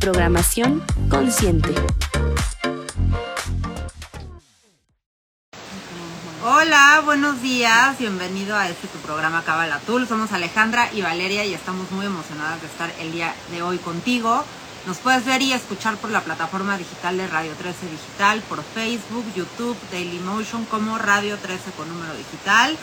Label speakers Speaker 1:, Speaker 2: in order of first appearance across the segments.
Speaker 1: programación consciente.
Speaker 2: Hola, buenos días, bienvenido a este tu programa Cabala Tool. Somos Alejandra y Valeria y estamos muy emocionadas de estar el día de hoy contigo. Nos puedes ver y escuchar por la plataforma digital de Radio 13 Digital, por Facebook, YouTube, Dailymotion como Radio 13 con número digital.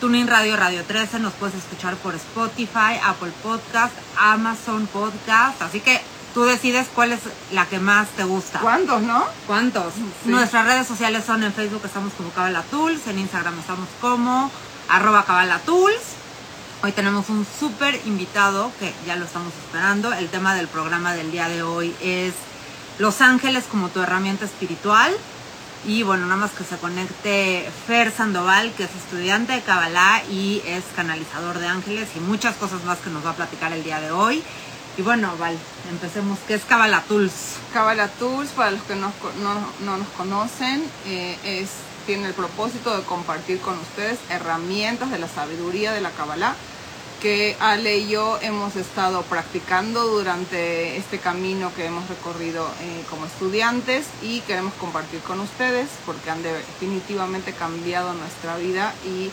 Speaker 2: Tuning Radio Radio 13, nos puedes escuchar por Spotify, Apple Podcast, Amazon Podcast, así que tú decides cuál es la que más te gusta.
Speaker 3: ¿Cuántos, no?
Speaker 2: ¿Cuántos? Nuestras redes sociales son en Facebook estamos como Cabala Tools, en Instagram estamos como arroba Cabala Tools. Hoy tenemos un súper invitado que ya lo estamos esperando. El tema del programa del día de hoy es Los Ángeles como tu herramienta espiritual. Y bueno, nada más que se conecte Fer Sandoval, que es estudiante de Kabbalah y es canalizador de ángeles y muchas cosas más que nos va a platicar el día de hoy. Y bueno, Val, empecemos. ¿Qué es Kabbalah Tools?
Speaker 3: Kabbalah Tools, para los que no, no, nos conocen, eh, tiene el propósito de compartir con ustedes herramientas de la sabiduría de la Kabbalah que Ale y yo hemos estado practicando durante este camino que hemos recorrido eh, como estudiantes y queremos compartir con ustedes porque han definitivamente cambiado nuestra vida y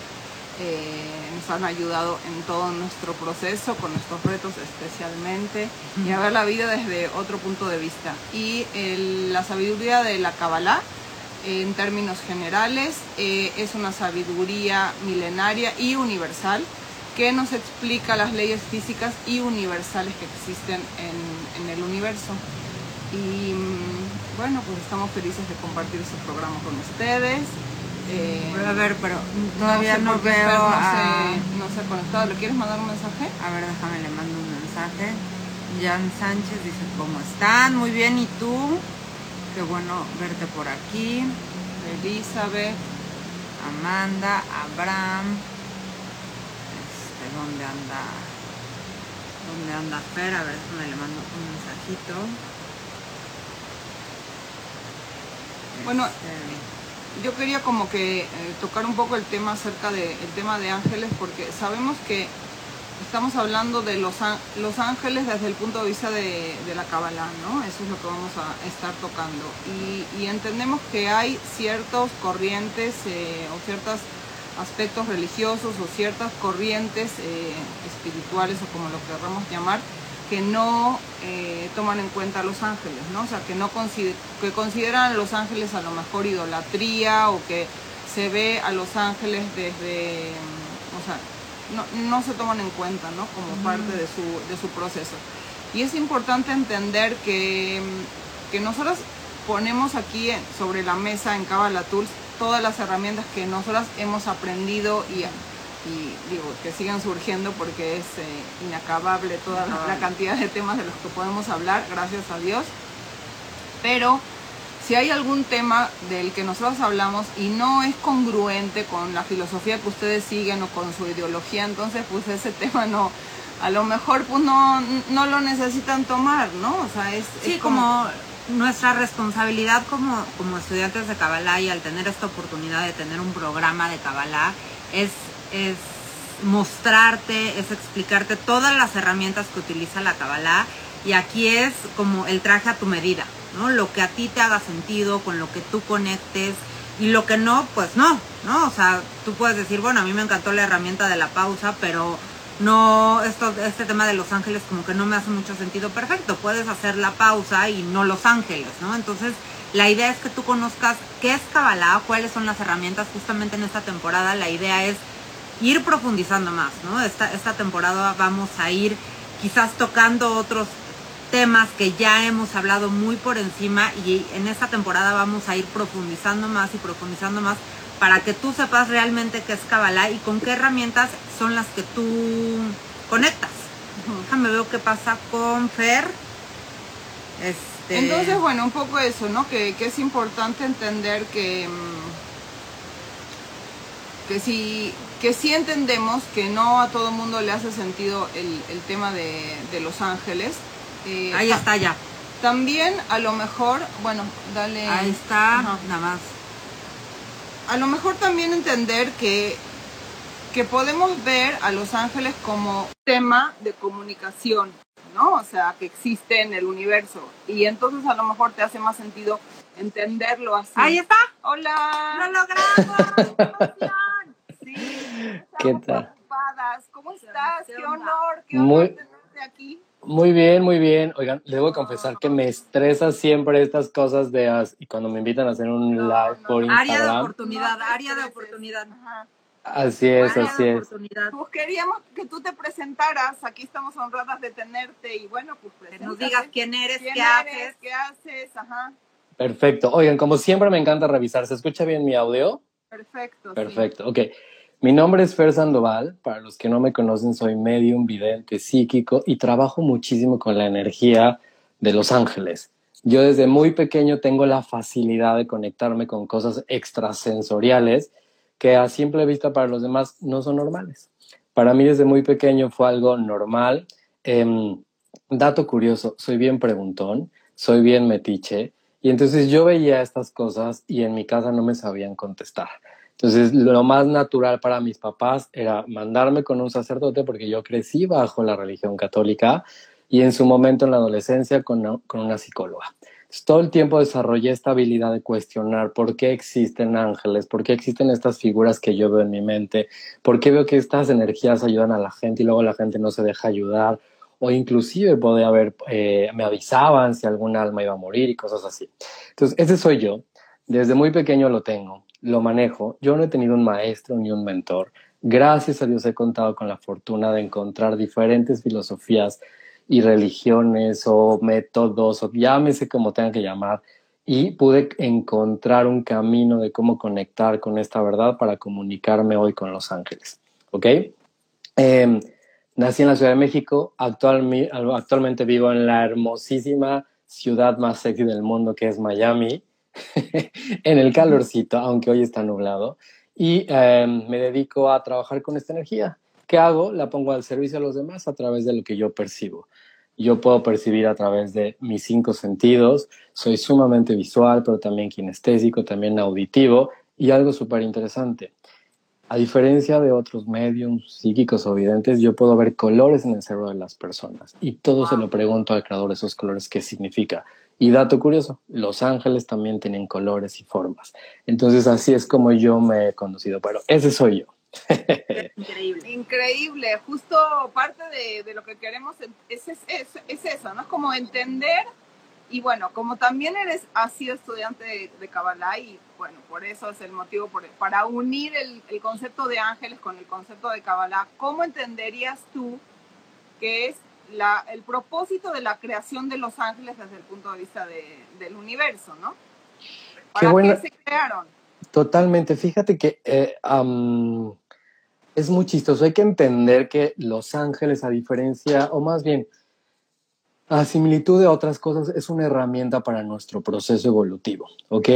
Speaker 3: eh, nos han ayudado en todo nuestro proceso, con nuestros retos especialmente, y a ver la vida desde otro punto de vista. Y la sabiduría de la Kabbalah, en términos generales, eh, es una sabiduría milenaria y universal que nos explica las leyes físicas y universales que existen en, el universo. Y mm, bueno, pues estamos felices de compartir este programa con ustedes.
Speaker 2: Eh, a ver, pero todavía no, veo. no,
Speaker 3: no se ha conectado. ¿Le quieres mandar un mensaje?
Speaker 2: A ver, déjame, le mando un mensaje. Jan Sánchez dice: ¿Cómo están? Muy bien, ¿y tú? Qué bueno verte por aquí.
Speaker 3: Elizabeth.
Speaker 2: Amanda, Abraham dónde anda, dónde anda Fer, a ver, déjame le mando un mensajito.
Speaker 3: Bueno, este, yo quería como que eh, tocar un poco el tema acerca de el tema de ángeles porque sabemos que estamos hablando de los, ángeles desde el punto de vista de, la Kabbalah, ¿no? Eso es lo que vamos a estar tocando. Y, entendemos que hay ciertos corrientes eh, o ciertas aspectos religiosos o ciertas corrientes eh, espirituales o como lo queramos llamar, que no eh, toman en cuenta a los ángeles, ¿no? O sea, que, no que consideran a los ángeles a lo mejor idolatría o que se ve a los ángeles desde, o sea, no, se toman en cuenta, ¿no? Como parte de su, de su proceso. Y es importante entender que, que nosotros ponemos aquí sobre la mesa en Kabbalah Tools todas las herramientas que nosotros hemos aprendido y, digo, que siguen surgiendo porque es eh, inacabable toda la, cantidad de temas de los que podemos hablar, gracias a Dios. Pero si hay algún tema del que nosotros hablamos y no es congruente con la filosofía que ustedes siguen o con su ideología, entonces pues ese tema no, a lo mejor pues no, no lo necesitan tomar, ¿no? O sea, es,
Speaker 2: sí, como nuestra responsabilidad como, como estudiantes de Kabbalah y al tener esta oportunidad de tener un programa de Kabbalah es, es mostrarte, es explicarte todas las herramientas que utiliza la Kabbalah y aquí es como el traje a tu medida, ¿no? Lo que a ti te haga sentido, con lo que tú conectes y lo que no, pues no, ¿no? O sea, tú puedes decir, bueno, a mí me encantó la herramienta de la pausa, pero no, esto, este tema de Los Ángeles como que no me hace mucho sentido. Perfecto, puedes hacer la pausa y no Los Ángeles, ¿no? Entonces, la idea es que tú conozcas qué es Kabbalah, cuáles son las herramientas justamente en esta temporada. La idea es ir profundizando más, ¿no? Esta, esta temporada vamos a ir quizás tocando otros temas que ya hemos hablado muy por encima y en esta temporada vamos a ir profundizando más y profundizando más para que tú sepas realmente qué es Kabbalah y con qué herramientas son las que tú conectas. Déjame ver qué pasa con Fer.
Speaker 3: Este... Entonces, bueno, un poco eso, ¿no? Que, es importante entender que, mm, que, si, que sí entendemos que no a todo mundo le hace sentido el, tema de, Los Ángeles.
Speaker 2: Eh, Ahí está ya.
Speaker 3: También a lo mejor, bueno, dale.
Speaker 2: Ahí está, nada más.
Speaker 3: A lo mejor también entender que que podemos ver a los ángeles como tema de comunicación, ¿no? O sea, que existe en el universo. Y entonces a lo mejor te hace más sentido entenderlo así.
Speaker 2: Ahí está.
Speaker 3: Hola.
Speaker 2: Lo logramos.
Speaker 3: sí. ¿Qué tal? ¿Cómo estás? Qué honor, qué honor tenerte aquí.
Speaker 4: Muy bien, muy bien. Oigan, debo confesar que me estresa siempre estas cosas de y cuando me invitan a hacer un live por Instagram.
Speaker 2: Área de oportunidad, área de oportunidad. Ajá.
Speaker 4: Así es, así es.
Speaker 3: Pues queríamos que tú te presentaras, aquí estamos honradas de tenerte y bueno, pues
Speaker 2: Que nos digas quién eres, qué haces.
Speaker 3: qué haces, ajá.
Speaker 4: Perfecto. Oigan, como siempre me encanta revisar. ¿Se escucha bien mi audio?
Speaker 3: Perfecto.
Speaker 4: Perfecto, ok. Mi nombre es Fer Sandoval. Para los que no me conocen, soy medium, vidente, psíquico y trabajo muchísimo con la energía de los ángeles. Yo desde muy pequeño tengo la facilidad de conectarme con cosas extrasensoriales que a simple vista para los demás no son normales. Para mí desde muy pequeño fue algo normal. Em, dato curioso, soy bien preguntón, soy bien metiche, y entonces yo veía estas cosas y en mi casa no me sabían contestar. Entonces lo más natural para mis papás era mandarme con un sacerdote porque yo crecí bajo la religión católica y en su momento en la adolescencia con, con una psicóloga todo el tiempo desarrollé esta habilidad de cuestionar por qué existen ángeles, por qué existen estas figuras que yo veo en mi mente, por qué veo que estas energías ayudan a la gente y luego la gente no se deja ayudar, o inclusive podía haber, eh, me avisaban si algún alma iba a morir y cosas así. Entonces, ese soy yo. Desde muy pequeño lo tengo, lo manejo. Yo no he tenido un maestro ni un mentor. Gracias a Dios he contado con la fortuna de encontrar diferentes filosofías y religiones o métodos o llámese como tengan que llamar y pude encontrar un camino de cómo conectar con esta verdad para comunicarme hoy con los ángeles. ¿Ok? Em, nací en la Ciudad de México, actualmente vivo en la hermosísima ciudad más sexy del mundo que es Miami, en el calorcito, aunque hoy está nublado, y em, me dedico a trabajar con esta energía. ¿Qué hago? La pongo al servicio de los demás a través de lo que yo percibo yo puedo percibir a través de mis cinco sentidos. Soy sumamente visual, pero también kinestésico, también auditivo y algo súper interesante. A diferencia de otros mediums psíquicos o videntes, yo puedo ver colores en el cerebro de las personas y todo se lo pregunto al creador de esos colores qué significa. Y dato curioso, los ángeles también tienen colores y formas. Entonces así es como yo me he conducido, pero ese soy yo.
Speaker 3: Increíble. Increíble. Justo parte de, lo que queremos es, es, eso, ¿no? Es como entender y bueno, como también eres, has sido estudiante de, de Kabbalah y bueno, por eso es el motivo, para unir el, concepto de ángeles con el concepto de Kabbalah, ¿cómo entenderías tú que es la, el propósito de la creación de los ángeles desde el punto de vista del universo, ¿no? ¿Para qué, se crearon?
Speaker 4: Totalmente. Fíjate que eh, es muy chistoso. Hay que entender que los ángeles, a diferencia, o más bien, a similitud de otras cosas, es una herramienta para nuestro proceso evolutivo, ¿ok?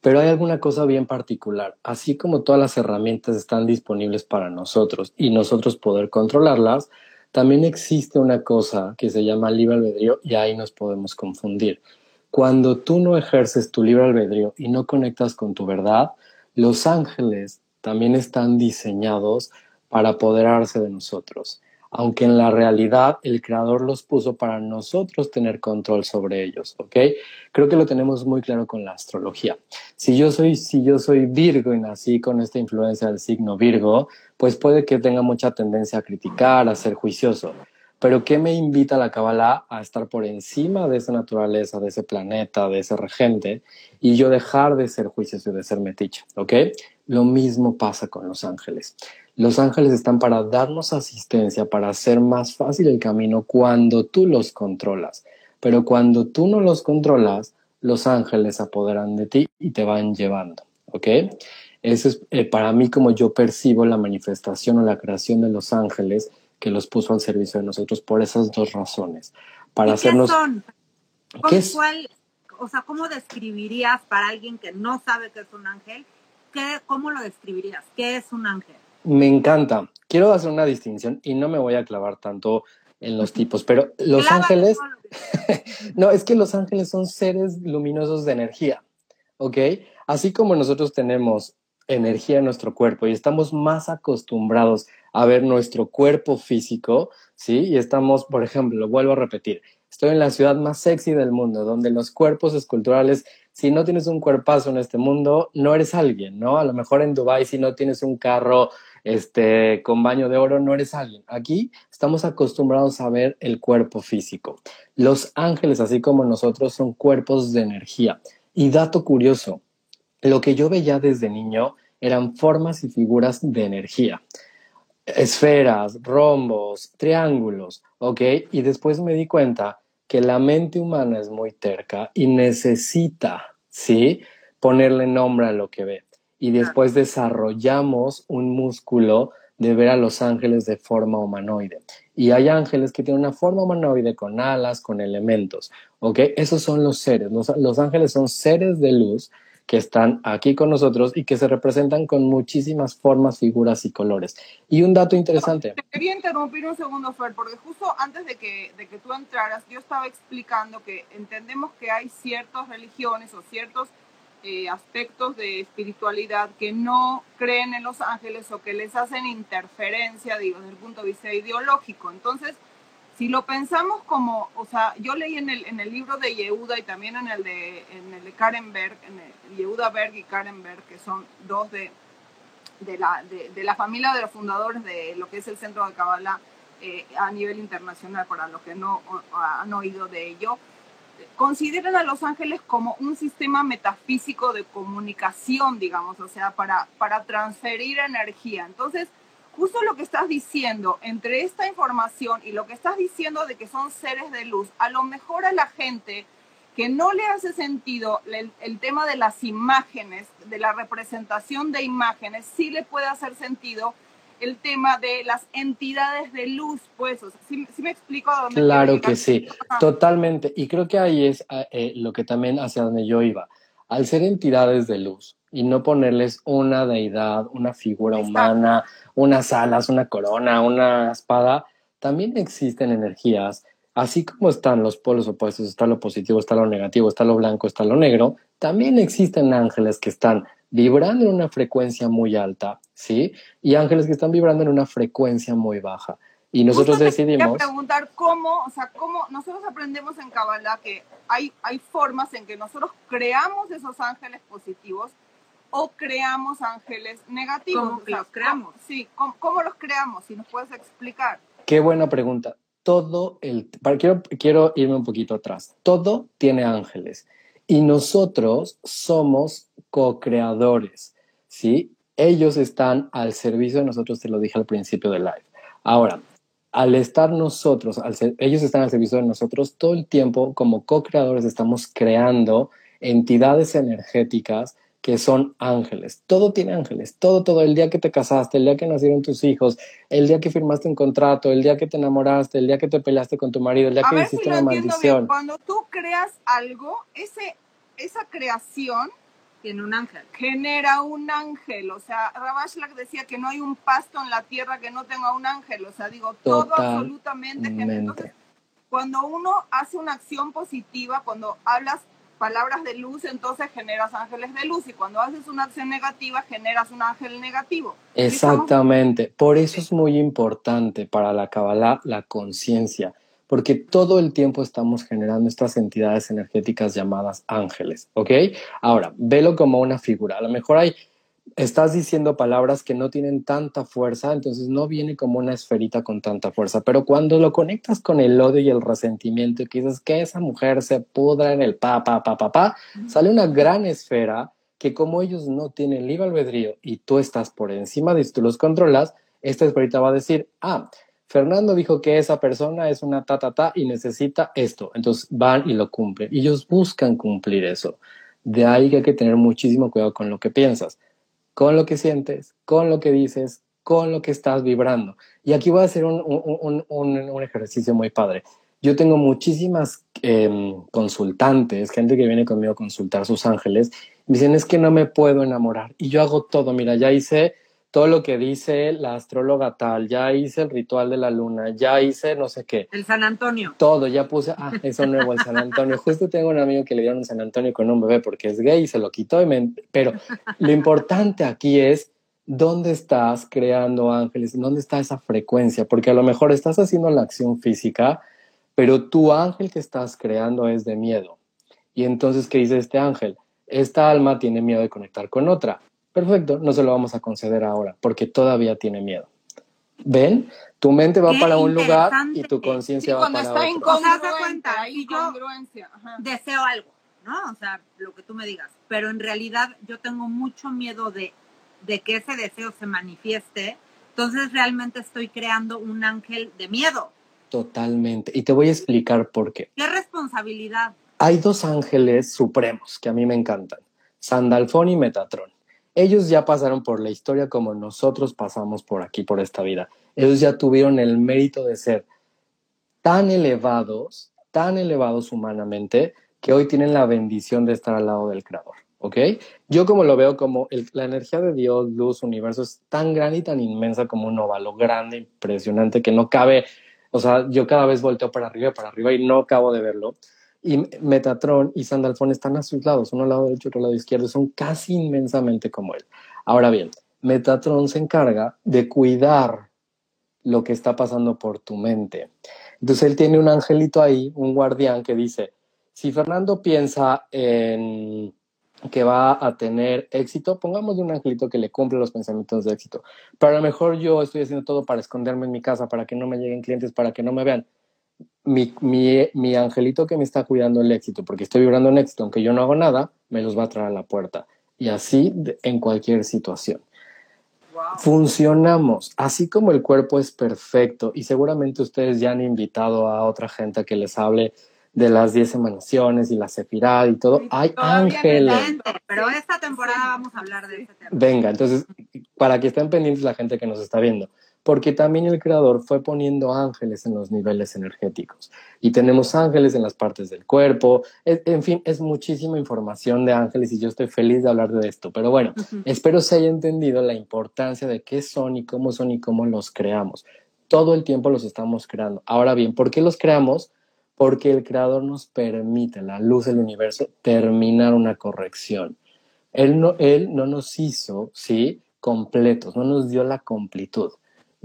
Speaker 4: Pero hay alguna cosa bien particular. Así como todas las herramientas están disponibles para nosotros y nosotros poder controlarlas, también existe una cosa que se llama libre albedrío y ahí nos podemos confundir. Cuando tú no ejerces tu libre albedrío y no conectas con tu verdad, los ángeles también están diseñados para apoderarse de nosotros, aunque en la realidad el creador los puso para nosotros tener control sobre ellos, ¿ok? Creo que lo tenemos muy claro con la astrología. Si yo soy, si yo soy Virgo y nací con esta influencia del signo Virgo, pues puede que tenga mucha tendencia a criticar, a ser juicioso. Pero ¿qué me invita la Kabbalah a estar por encima de esa naturaleza, de ese planeta, de ese regente, y yo dejar de ser juicioso y de ser metiche, ¿ok? Lo mismo pasa con los ángeles. Los ángeles están para darnos asistencia, para hacer más fácil el camino cuando tú los controlas. Pero cuando tú no los controlas, los ángeles apoderan de ti y te van llevando, ¿ok? Eso es eh, para mí como yo percibo la manifestación o la creación de los ángeles que los puso al servicio de nosotros por esas dos razones. Para hacernos...
Speaker 2: ¿Qué son? ¿Qué es? Cuál, o sea, ¿cómo describirías para alguien que no sabe qué es un ángel? ¿Qué, ¿Cómo lo describirías? ¿Qué es un ángel?
Speaker 4: Me encanta. Quiero hacer una distinción y no me voy a clavar tanto en los tipos, pero los ángeles, no, es que los ángeles son seres luminosos de energía, ¿ok? Así como nosotros tenemos energía en nuestro cuerpo y estamos más acostumbrados a ver nuestro cuerpo físico, ¿sí? Y estamos, por ejemplo, lo vuelvo a repetir, estoy en la ciudad más sexy del mundo, donde los cuerpos esculturales, si no tienes un cuerpazo en este mundo, no eres alguien, ¿no? A lo mejor en Dubai si no tienes un carro este, con baño de oro, no eres alguien. Aquí estamos acostumbrados a ver el cuerpo físico. Los ángeles, así como nosotros, son cuerpos de energía. Y dato curioso, lo que yo veía desde niño eran formas y figuras de energía. Esferas, rombos, triángulos, ¿ok? Y después me di cuenta que la mente humana es muy terca y necesita, ¿sí? Ponerle nombre a lo que ve y después desarrollamos un músculo de ver a los ángeles de forma humanoide. Y hay ángeles que tienen una forma humanoide con alas, con elementos, ¿ok? Esos son los seres. Los, ángeles son seres de luz que están aquí con nosotros y que se representan con muchísimas formas, figuras y colores. Y un dato interesante.
Speaker 3: Te quería interrumpir un segundo, Fer, porque justo antes de que, de que tú entraras, yo estaba explicando que entendemos que hay ciertas religiones o ciertos eh, aspectos de espiritualidad que no creen en los ángeles o que les hacen interferencia, digo, desde el punto de vista ideológico. Entonces, si lo pensamos como, o sea, yo leí en el, en el libro de Yehuda y también en el de, en el de Karen Berg, en el, Yehuda Berg y Karen Berg, que son dos de, de, la, de, la familia de los fundadores de lo que es el Centro de Kabbalah eh, a nivel internacional, para los que no han oído de ello consideran a los ángeles como un sistema metafísico de comunicación, digamos, o sea, para, para transferir energía. Entonces, justo lo que estás diciendo, entre esta información y lo que estás diciendo de que son seres de luz, a lo mejor a la gente que no le hace sentido el, el tema de las imágenes, de la representación de imágenes, sí le puede hacer sentido el tema de las entidades de luz, pues, o sea, ¿sí, me explico a dónde?
Speaker 4: Claro que sí, totalmente. Y creo que ahí es ah, eh, lo que también hacia donde yo iba. Al ser entidades de luz y no ponerles una deidad, una figura humana, unas alas, una corona, una espada, también existen energías, así como están los polos opuestos, está lo positivo, está lo negativo, está lo blanco, está lo negro, también existen ángeles que están vibrando en una frecuencia muy alta, ¿sí? Y ángeles que están vibrando en una frecuencia muy baja. Y nosotros decidimos...
Speaker 3: Quería preguntar cómo, o sea, cómo nosotros aprendemos en Kabbalah que hay, hay formas en que nosotros creamos esos ángeles positivos o creamos ángeles negativos.
Speaker 2: ¿Cómo los creamos?
Speaker 3: sí, ¿cómo, los creamos? Si nos puedes explicar.
Speaker 4: Qué buena pregunta. Todo el... Quiero, quiero irme un poquito atrás. Todo tiene ángeles. Y nosotros somos co-creadores, ¿sí? Ellos están al servicio de nosotros, te lo dije al principio del live. Ahora, al estar nosotros, ellos están al servicio de nosotros todo el tiempo, como co-creadores estamos creando entidades energéticas que son ángeles. Todo tiene ángeles, todo, todo. El día que te casaste, el día que nacieron tus hijos, el día que firmaste un contrato, el día que te enamoraste, el día que te peleaste con tu marido, el día que hiciste una maldición.
Speaker 3: Cuando tú creas algo, ese, esa creación
Speaker 2: tiene un ángel.
Speaker 3: Genera un ángel. O sea, Rabashlak decía que no hay un pasto en la tierra que no tenga un ángel. O sea, digo, todo absolutamente. Entonces, cuando uno hace una acción positiva, cuando hablas palabras de luz, entonces generas ángeles de luz y cuando haces una acción negativa, generas un ángel negativo.
Speaker 4: Exactamente. Por eso es muy importante para la Kabbalah la conciencia, porque todo el tiempo estamos generando estas entidades energéticas llamadas ángeles, ¿ok? Ahora, velo como una figura. A lo mejor hay estás diciendo palabras que no tienen tanta fuerza, entonces no viene como una esferita con tanta fuerza. Pero cuando lo conectas con el odio y el resentimiento y que dices que esa mujer se pudra en el pa, pa, pa, pa, pa, sale una gran esfera que como ellos no tienen libre albedrío y tú estás por encima de tú los controlas, esta esferita va a decir, ah, Fernando dijo que esa persona es una ta, ta, ta y necesita esto. Entonces van y lo cumplen. Y ellos buscan cumplir eso. De ahí que hay que tener muchísimo cuidado con lo que piensas, con lo que sientes, con lo que dices, con lo que estás vibrando. Y aquí voy a hacer un, un, un, un ejercicio muy padre. Yo tengo muchísimas eh, consultantes, gente que viene conmigo a consultar sus ángeles, me dicen es que no me puedo enamorar. Y yo hago todo, mira, ya hice todo lo que dice la astróloga tal, ya hice el ritual de la luna, ya hice no sé qué.
Speaker 2: El San Antonio.
Speaker 4: Todo, ya puse, ah, eso nuevo, el San Antonio. Justo tengo un amigo que le dieron un San Antonio con un bebé porque es gay y se lo quitó. Pero lo importante aquí es dónde estás creando ángeles, dónde está esa frecuencia, porque a lo mejor estás haciendo la acción física, pero tu ángel que estás creando es de miedo. Y entonces, ¿qué dice este ángel? Esta alma tiene miedo de conectar con otra. Perfecto, no se lo vamos a conceder ahora, porque todavía tiene miedo. ¿Ven? Tu mente va para un lugar y tu conciencia va para
Speaker 2: está
Speaker 4: otro.
Speaker 2: O sea, cuenta, y yo deseo algo, ¿no? O sea, lo que tú me digas. Pero en realidad yo tengo mucho miedo de, de que ese deseo se manifieste. Entonces realmente estoy creando un ángel de miedo.
Speaker 4: Totalmente. Y te voy a explicar por qué.
Speaker 2: ¿Qué responsabilidad?
Speaker 4: Hay dos ángeles supremos que a mí me encantan. Sandalfón y Metatron ellos ya pasaron por la historia como nosotros pasamos por aquí, por esta vida. Ellos ya tuvieron el mérito de ser tan elevados, tan elevados humanamente, que hoy tienen la bendición de estar al lado del Creador. ¿Ok? Yo como lo veo como la energía de Dios, luz, universo es tan grande y tan inmensa como un óvalo grande, impresionante, que no cabe, o sea, yo cada vez volteo para arriba, para arriba y no acabo de verlo y Metatron y Sandalfón están a sus lados, uno al lado derecho, otro al lado izquierdo, son casi inmensamente como él. Ahora bien, Metatron se encarga de cuidar lo que está pasando por tu mente. Entonces él tiene un angelito ahí, un guardián que dice, si Fernando piensa en que va a tener éxito, pongamos un angelito que le cumple los pensamientos de éxito. Pero a lo mejor yo estoy haciendo todo para esconderme en mi casa, para que no me lleguen clientes, para que no me vean mi, mi, mi, angelito que me está cuidando el éxito, porque estoy vibrando en éxito, aunque yo no hago nada, me los va a traer a la puerta. Y así en cualquier situación. Funcionamos, así como el cuerpo es perfecto, y seguramente ustedes ya han invitado a otra gente a que les hable de las 10 emanaciones y la sefirad y todo. Hay ángeles.
Speaker 2: Pero esta temporada vamos a hablar de este tema.
Speaker 4: Venga, entonces, para que estén pendientes la gente que nos está viendo porque también el creador fue poniendo ángeles en los niveles energéticos. Y tenemos ángeles en las partes del cuerpo, en fin, es muchísima información de ángeles y yo estoy feliz de hablar de esto. Pero bueno, espero se haya entendido la importancia de qué son y cómo son y cómo los creamos. Todo el tiempo los estamos creando. Ahora bien, ¿por qué los creamos? Porque el creador nos permite, la luz del universo, terminar una corrección. Él no, él no nos hizo, ¿sí? Completos, no nos dio la completud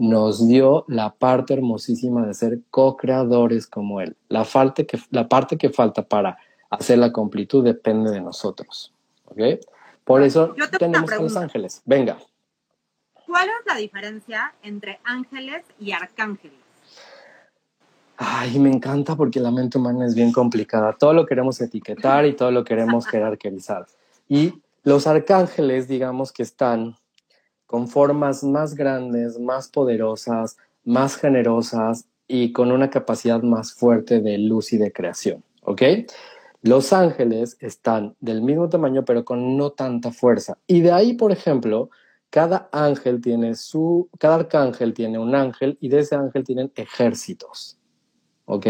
Speaker 4: nos dio la parte hermosísima de ser co-creadores como Él. La, que, la parte que falta para hacer la completud depende de nosotros. ¿Ok? Por eso tenemos a los ángeles. Venga.
Speaker 2: ¿Cuál es la diferencia entre ángeles y arcángeles?
Speaker 4: Ay, me encanta porque la mente humana es bien complicada. Todo lo queremos etiquetar y todo lo queremos jerarquizar. Y los arcángeles, digamos que están con formas más grandes, más poderosas, más generosas y con una capacidad más fuerte de luz y de creación. ¿Ok? Los ángeles están del mismo tamaño, pero con no tanta fuerza. Y de ahí, por ejemplo, cada ángel tiene su, cada arcángel tiene un ángel y de ese ángel tienen ejércitos. ¿Ok?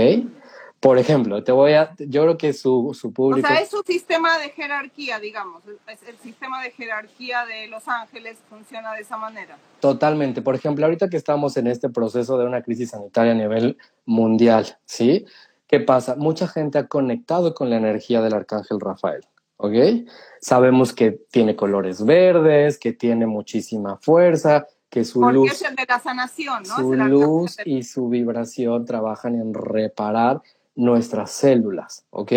Speaker 4: Por ejemplo, te voy a, yo creo que su, su público...
Speaker 3: O sea, es un sistema de jerarquía, digamos. el sistema de jerarquía de Los Ángeles funciona de esa manera.
Speaker 4: Totalmente. Por ejemplo, ahorita que estamos en este proceso de una crisis sanitaria a nivel mundial, ¿sí? ¿Qué pasa? Mucha gente ha conectado con la energía del arcángel Rafael, ¿ok? Sabemos que tiene colores verdes, que tiene muchísima fuerza, que su
Speaker 3: Porque
Speaker 4: luz...
Speaker 3: es el de la sanación, ¿no?
Speaker 4: Su luz y su vibración trabajan en reparar nuestras células, ¿ok?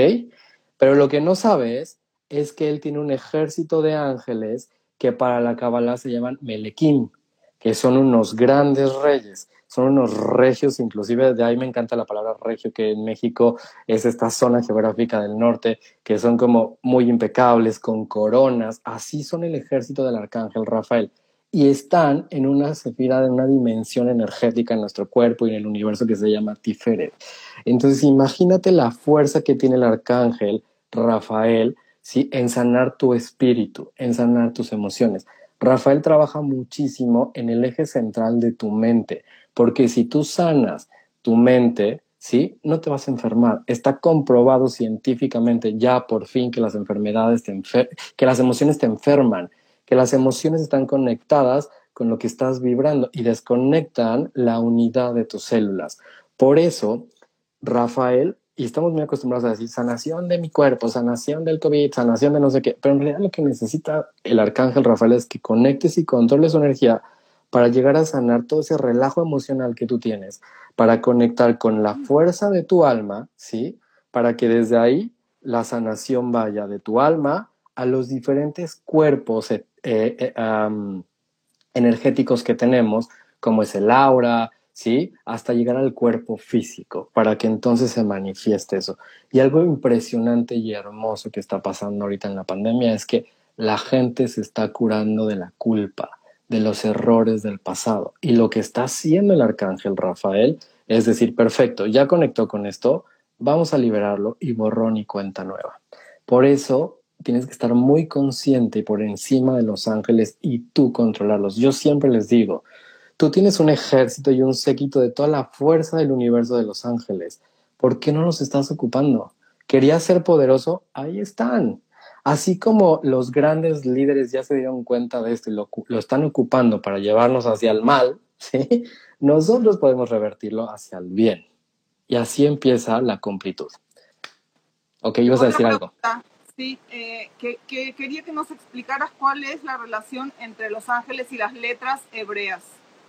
Speaker 4: Pero lo que no sabes es que él tiene un ejército de ángeles que para la Kabbalah se llaman Melekim, que son unos grandes reyes, son unos regios, inclusive de ahí me encanta la palabra regio, que en México es esta zona geográfica del norte, que son como muy impecables, con coronas, así son el ejército del arcángel Rafael. y están en una sefira, en una dimensión energética en nuestro cuerpo y en el universo que se llama Tiferet. Entonces, imagínate la fuerza que tiene el arcángel Rafael ¿sí? en sanar tu espíritu, en sanar tus emociones. Rafael trabaja muchísimo en el eje central de tu mente, porque si tú sanas tu mente, ¿sí? No te vas a enfermar. Está comprobado científicamente ya por fin que las enfermedades te que las emociones te enferman que las emociones están conectadas con lo que estás vibrando y desconectan la unidad de tus células. Por eso, Rafael, y estamos muy acostumbrados a decir sanación de mi cuerpo, sanación del COVID, sanación de no sé qué, pero en realidad lo que necesita el arcángel Rafael es que conectes y controles su energía para llegar a sanar todo ese relajo emocional que tú tienes, para conectar con la fuerza de tu alma, ¿sí? Para que desde ahí la sanación vaya de tu alma a los diferentes cuerpos eh, eh, energéticos que tenemos, como es el aura, ¿sí? Hasta llegar al cuerpo físico, para que entonces se manifieste eso. Y algo impresionante y hermoso que está pasando ahorita en la pandemia es que la gente se está curando de la culpa, de los errores del pasado. Y lo que está haciendo el arcángel Rafael es decir, perfecto, ya conectó con esto, vamos a liberarlo y borrón y cuenta nueva. Por eso tienes que estar muy consciente por encima de los ángeles y tú controlarlos. Yo siempre les digo, tú tienes un ejército y un séquito de toda la fuerza del universo de los ángeles. ¿Por qué no los estás ocupando? ¿Querías ser poderoso? Ahí están. Así como los grandes líderes ya se dieron cuenta de esto y lo, están ocupando para llevarnos hacia el mal, ¿sí? nosotros podemos revertirlo hacia el bien. Y así empieza la completud. Ok, ibas a decir algo.
Speaker 3: Sí, eh, que, quería que nos explicaras cuál es la relación entre los ángeles y las letras hebreas.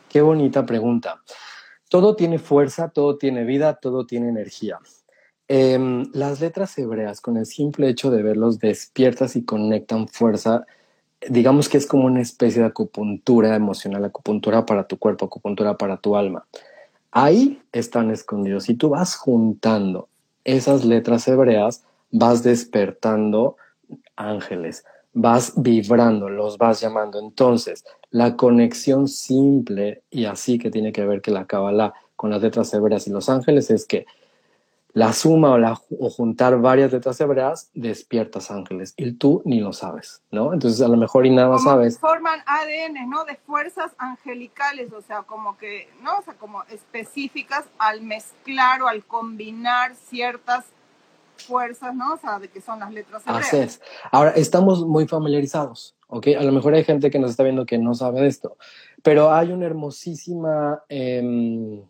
Speaker 4: Qué bonita pregunta. Todo tiene fuerza, todo tiene vida, todo tiene energía. Em, las letras hebreas, con el simple hecho de verlos despiertas y conectan fuerza, digamos que es como una especie de acupuntura emocional, acupuntura para tu cuerpo, acupuntura para tu alma. Ahí están escondidos. Y tú vas juntando esas letras hebreas, vas despertando ángeles, vas vibrando, los vas llamando. Entonces, la conexión simple y así que tiene que ver que la Kabbalah con las letras hebreas y los ángeles es que la suma o, la, o juntar varias letras hebreas despiertas ángeles y tú ni lo sabes, ¿no? Entonces a lo mejor y nada sabes.
Speaker 3: Forman ADN, ¿no? De fuerzas angelicales, o sea, como que, ¿no? O sea, como específicas al mezclar o al combinar ciertas fuerzas, ¿no? O sea, de que son las letras hebreas. Así es.
Speaker 4: Ahora, estamos muy familiarizados, ¿ok? A lo mejor hay gente que nos está viendo que no sabe de esto, pero hay una hermosísima em,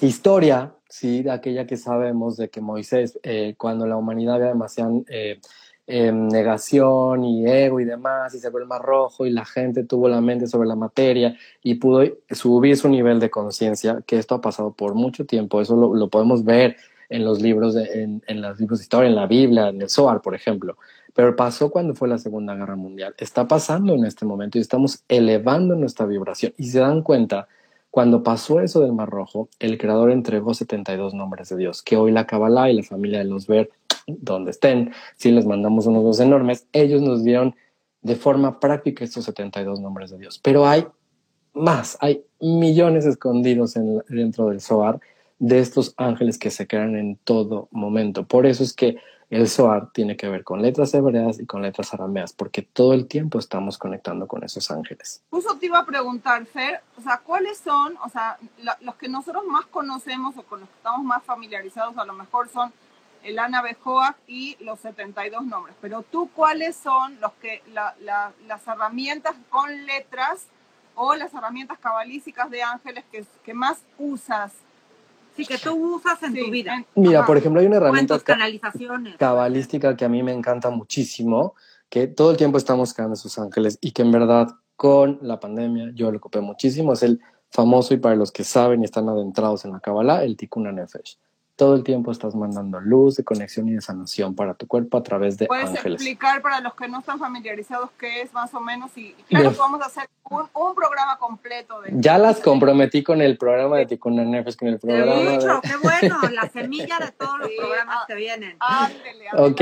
Speaker 4: historia, ¿sí? De aquella que sabemos de que Moisés, eh, cuando la humanidad había demasiada eh, em, negación y ego y demás, y se fue el mar rojo y la gente tuvo la mente sobre la materia y pudo subir su nivel de conciencia, que esto ha pasado por mucho tiempo, eso lo, lo podemos ver en los libros, de, en, en los libros de historia, en la Biblia, en el Zohar, por ejemplo. Pero pasó cuando fue la Segunda Guerra Mundial. Está pasando en este momento y estamos elevando nuestra vibración. Y se dan cuenta, cuando pasó eso del Mar Rojo, el Creador entregó 72 nombres de Dios, que hoy la Kabbalah y la familia de los Ver, donde estén, si les mandamos unos dos enormes, ellos nos dieron de forma práctica estos 72 nombres de Dios. Pero hay más, hay millones escondidos en, dentro del Zohar de estos ángeles que se crean en todo momento. Por eso es que el Zohar tiene que ver con letras hebreas y con letras arameas, porque todo el tiempo estamos conectando con esos ángeles.
Speaker 3: Justo te iba a preguntar, Fer, o sea, ¿cuáles son, o sea, los que nosotros más conocemos o con los que estamos más familiarizados, a lo mejor son el Ana Bejoa y los 72 nombres, pero tú, ¿cuáles son los que, las herramientas con letras o las herramientas cabalísticas de ángeles que, que más usas
Speaker 2: Sí, que tú usas en tu vida.
Speaker 4: Mira, por ejemplo, hay una herramienta cabalística que a mí me encanta muchísimo, que todo el tiempo estamos creando sus ángeles y que en verdad con la pandemia yo lo ocupé muchísimo. Es el famoso y para los que saben y están adentrados en la Kabbalah, el Tikkun Nefesh todo el tiempo estás mandando luz de conexión y de sanación para tu cuerpo a través de
Speaker 3: ¿Puedes
Speaker 4: ángeles.
Speaker 3: ¿Puedes explicar para los que no están familiarizados qué es más o menos? Y, claro, vamos a hacer un, un, programa completo. De
Speaker 4: ya las comprometí con el programa de Ticuna Nefes, con el programa
Speaker 2: mucho, qué bueno, la semilla de todos los programas que vienen.
Speaker 3: Ándele,
Speaker 4: Ok,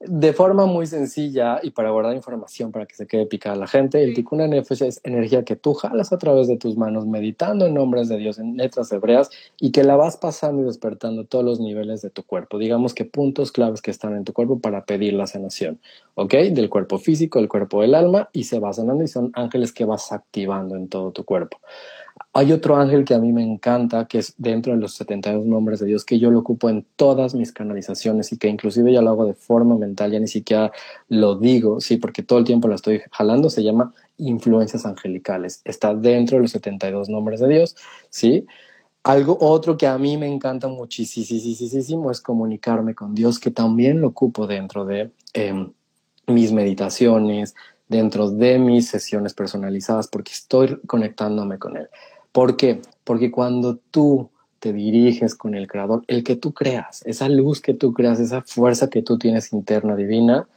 Speaker 4: de forma muy sencilla y para guardar información para que se quede picada la gente, el Tikkun Nefesh es energía que tú jalas a través de tus manos, meditando en nombres de Dios en letras hebreas y que la vas pasando y despertando todos los niveles de tu cuerpo. Digamos que puntos claves que están en tu cuerpo para pedir la sanación, ¿ok? Del cuerpo físico, el cuerpo del alma y se va sanando y son ángeles que vas activando en todo tu cuerpo. Hay otro ángel que a mí me encanta, que es dentro de los 72 nombres de Dios, que yo lo ocupo en todas mis canalizaciones y que inclusive ya lo hago de forma mental, ya ni siquiera lo digo, sí, porque todo el tiempo la estoy jalando, se llama influencias angelicales. Está dentro de los 72 nombres de Dios, sí. Algo otro que a mí me encanta muchísimo es comunicarme con Dios, que también lo ocupo dentro de em, mis meditaciones, dentro de mis sesiones personalizadas, porque estoy conectándome con Él. ¿Por qué? Porque cuando tú te diriges con el creador, el que tú creas, esa luz que tú creas, esa fuerza que tú tienes interna divina,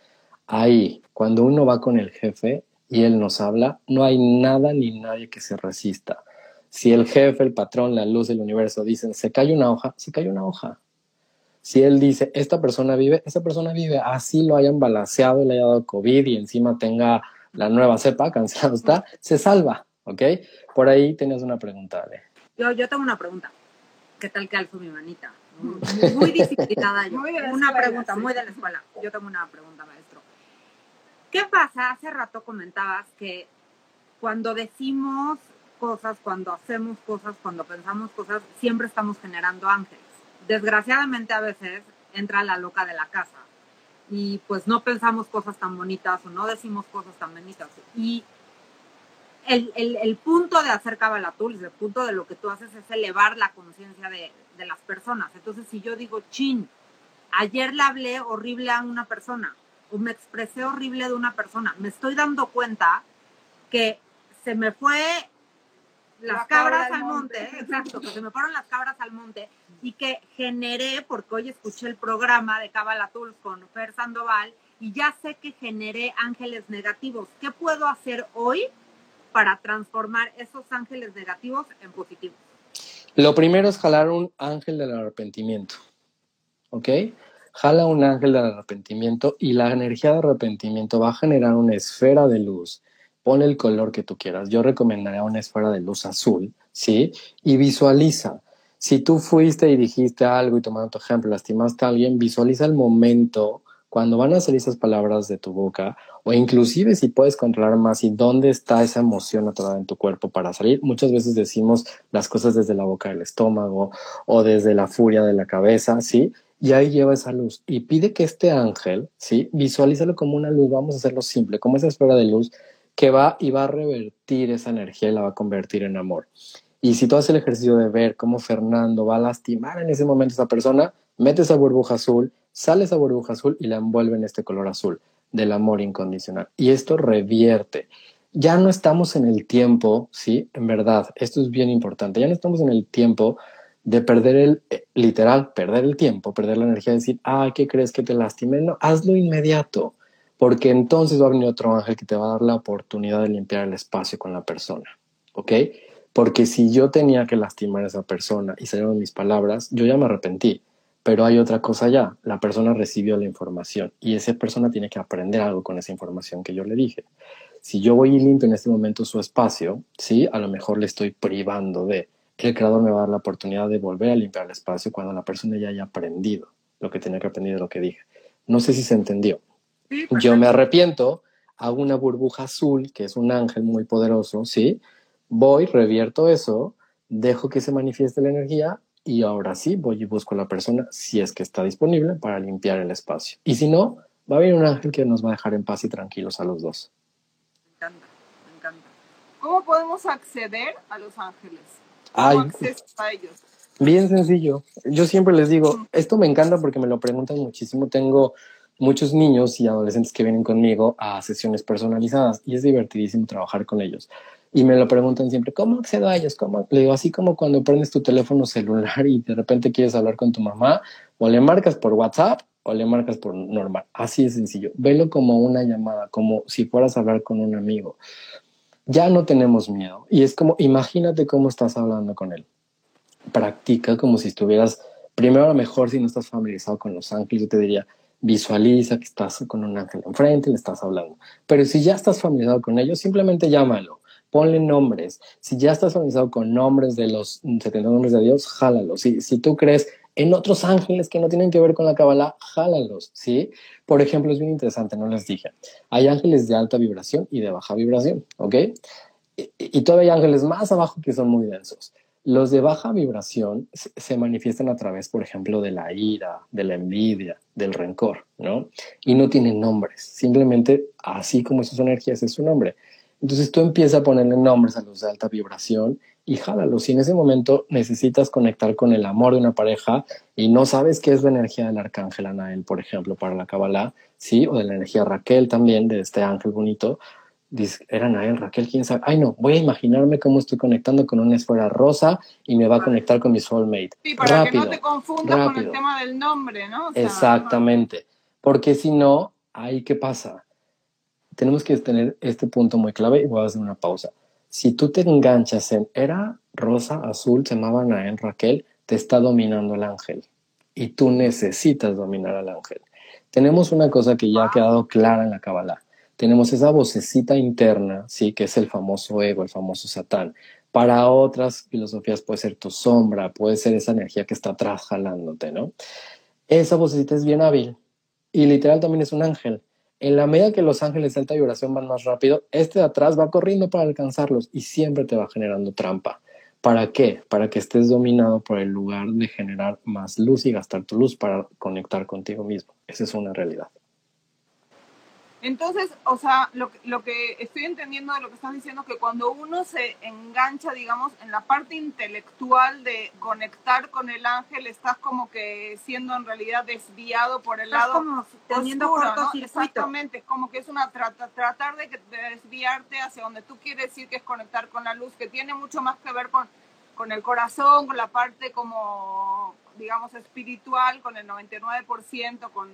Speaker 4: ahí, cuando uno va con el jefe y él nos habla, no hay nada ni nadie que se resista. Si el jefe, el patrón, la luz del universo dicen, se cae una hoja, se cae una hoja. Si él dice, esta persona vive, esa persona vive, así lo hayan balanceado, le haya dado COVID y encima tenga la nueva cepa, cancelado está, se salva. ¿ok? Por ahí tenías una pregunta, Ale.
Speaker 2: Yo, yo tengo una pregunta. ¿Qué tal que alzo mi manita? Muy, disciplinada yo. una pregunta, muy de la escuela. Yo tengo una pregunta, maestro. ¿Qué pasa? Hace rato comentabas que cuando decimos cosas, cuando hacemos cosas, cuando pensamos cosas, siempre estamos generando ángeles. Desgraciadamente a veces entra la loca de la casa y pues no pensamos cosas tan bonitas o no decimos cosas tan bonitas. Y el, el, punto de hacer Kabbalah el punto de lo que tú haces es elevar la conciencia de, de, las personas. Entonces, si yo digo, chin, ayer le hablé horrible a una persona o me expresé horrible de una persona, me estoy dando cuenta que se me fue las cabras al monte, exacto, que se me fueron las cabras al monte y que generé, porque hoy escuché el programa de Kabbalah con Fer Sandoval y ya sé que generé ángeles negativos. ¿Qué puedo hacer hoy para transformar esos ángeles negativos en positivos?
Speaker 4: Lo primero es jalar un ángel del arrepentimiento. ¿Ok? Jala un ángel del arrepentimiento y la energía de arrepentimiento va a generar una esfera de luz. Pon el color que tú quieras. Yo recomendaría una esfera de luz azul, ¿sí? Y visualiza. Si tú fuiste y dijiste algo y tomando tu ejemplo, lastimaste a alguien, visualiza el momento cuando van a salir esas palabras de tu boca, o inclusive si puedes controlar más y dónde está esa emoción atorada en tu cuerpo para salir, muchas veces decimos las cosas desde la boca del estómago o desde la furia de la cabeza, ¿sí? Y ahí lleva esa luz y pide que este ángel, ¿sí? Visualízalo como una luz, vamos a hacerlo simple, como esa esfera de luz que va y va a revertir esa energía y la va a convertir en amor. Y si tú haces el ejercicio de ver cómo Fernando va a lastimar en ese momento a esa persona, mete esa burbuja azul sale esa burbuja azul y la envuelve en este color azul del amor incondicional. Y esto revierte. Ya no estamos en el tiempo, ¿sí? En verdad, esto es bien importante. Ya no estamos en el tiempo de perder el, eh, literal, perder el tiempo, perder la energía, de decir, ay, ¿qué crees que te lastime? No, hazlo inmediato, porque entonces va a venir otro ángel que te va a dar la oportunidad de limpiar el espacio con la persona, ¿ok? Porque si yo tenía que lastimar a esa persona y salieron mis palabras, yo ya me arrepentí. Pero hay otra cosa ya, la persona recibió la información y esa persona tiene que aprender algo con esa información que yo le dije. Si yo voy y limpio en este momento su espacio, sí, a lo mejor le estoy privando de. El creador me va a dar la oportunidad de volver a limpiar el espacio cuando la persona ya haya aprendido lo que tenía que aprender de lo que dije. No sé si se entendió. Yo me arrepiento, hago una burbuja azul, que es un ángel muy poderoso, ¿sí? Voy, revierto eso, dejo que se manifieste la energía y ahora sí voy y busco a la persona si es que está disponible para limpiar el espacio. Y si no, va a venir un ángel que nos va a dejar en paz y tranquilos a los dos.
Speaker 3: Me encanta, me encanta. ¿Cómo podemos acceder a los ángeles? ¿Cómo acceso a ellos?
Speaker 4: Bien sencillo. Yo siempre les digo, esto me encanta porque me lo preguntan muchísimo. Tengo muchos niños y adolescentes que vienen conmigo a sesiones personalizadas y es divertidísimo trabajar con ellos y me lo preguntan siempre, ¿cómo accedo a ellos? ¿Cómo? Le digo, así como cuando prendes tu teléfono celular y de repente quieres hablar con tu mamá, o le marcas por WhatsApp o le marcas por normal. Así de sencillo. Velo como una llamada, como si fueras a hablar con un amigo. Ya no tenemos miedo. Y es como, imagínate cómo estás hablando con él. Practica como si estuvieras, primero a lo mejor si no estás familiarizado con los ángeles, yo te diría, visualiza que estás con un ángel enfrente y le estás hablando. Pero si ya estás familiarizado con ellos, simplemente llámalo, ponle nombres. Si ya estás familiarizado con nombres de los 70 nombres de Dios, jálalo. Si, si tú crees en otros ángeles que no tienen que ver con la Kabbalah, jálalos, ¿sí? Por ejemplo, es bien interesante, no les dije. Hay ángeles de alta vibración y de baja vibración, ¿ok? Y, y todavía hay ángeles más abajo que son muy densos. Los de baja vibración se manifiestan a través, por ejemplo, de la ira, de la envidia, del rencor, ¿no? Y no tienen nombres, simplemente así como sus energías es su nombre. Entonces tú empiezas a ponerle nombres a los de alta vibración y jálalos. Si en ese momento necesitas conectar con el amor de una pareja y no sabes qué es la energía del arcángel Anael, por ejemplo, para la Kabbalah, ¿sí? O de la energía Raquel también, de este ángel bonito, era Nael, Raquel, quién sabe. Ay, no, voy a imaginarme cómo estoy conectando con una esfera rosa y me va a conectar con mi soulmate.
Speaker 3: Sí, para que no te confundas con el tema del nombre, ¿no?
Speaker 4: Exactamente. Porque si no, ahí qué pasa. Tenemos que tener este punto muy clave y voy a hacer una pausa. Si tú te enganchas en era rosa, azul, se llamaba Nael, Raquel, te está dominando el ángel. Y tú necesitas dominar al ángel. Tenemos una cosa que ya ha quedado clara en la Kabbalah tenemos esa vocecita interna, sí, que es el famoso ego, el famoso satán. Para otras filosofías puede ser tu sombra, puede ser esa energía que está atrás jalándote, ¿no? Esa vocecita es bien hábil y literal también es un ángel. En la medida que los ángeles de alta vibración van más rápido, este de atrás va corriendo para alcanzarlos y siempre te va generando trampa. ¿Para qué? Para que estés dominado por el lugar de generar más luz y gastar tu luz para conectar contigo mismo. Esa es una realidad.
Speaker 3: Entonces, o sea, lo, lo, que estoy entendiendo de lo que estás diciendo es que cuando uno se engancha, digamos, en la parte intelectual de conectar con el ángel, estás como que siendo en realidad desviado por el lado
Speaker 2: como teniendo oscuro, ¿no?
Speaker 3: Exactamente, es como que es una trata, tratar de, de, desviarte hacia donde tú quieres ir, que es conectar con la luz, que tiene mucho más que ver con, con el corazón, con la parte como, digamos, espiritual, con el 99%, con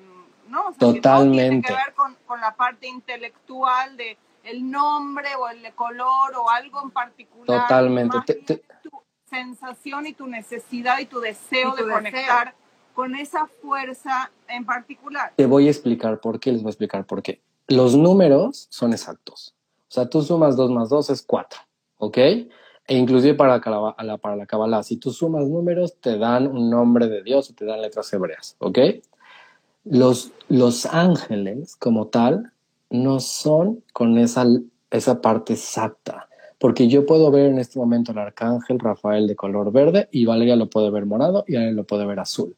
Speaker 3: ¿no?
Speaker 4: Totalmente.
Speaker 3: tiene que ver con, con, la parte intelectual de el nombre o el color o algo en particular.
Speaker 4: Totalmente. Te, te...
Speaker 3: Tu sensación y tu necesidad y tu deseo y tu de deseo. conectar con esa fuerza en particular.
Speaker 4: Te voy a explicar por qué, les voy a explicar por qué. Los números son exactos. O sea, tú sumas 2 más 2 es 4, ¿ok? E inclusive para la, para la Kabbalah, si tú sumas números, te dan un nombre de Dios o te dan letras hebreas, ¿ok? Los, los ángeles como tal no son con esa, esa parte exacta, porque yo puedo ver en este momento el arcángel Rafael de color verde y Valeria lo puede ver morado y Ale lo puede ver azul,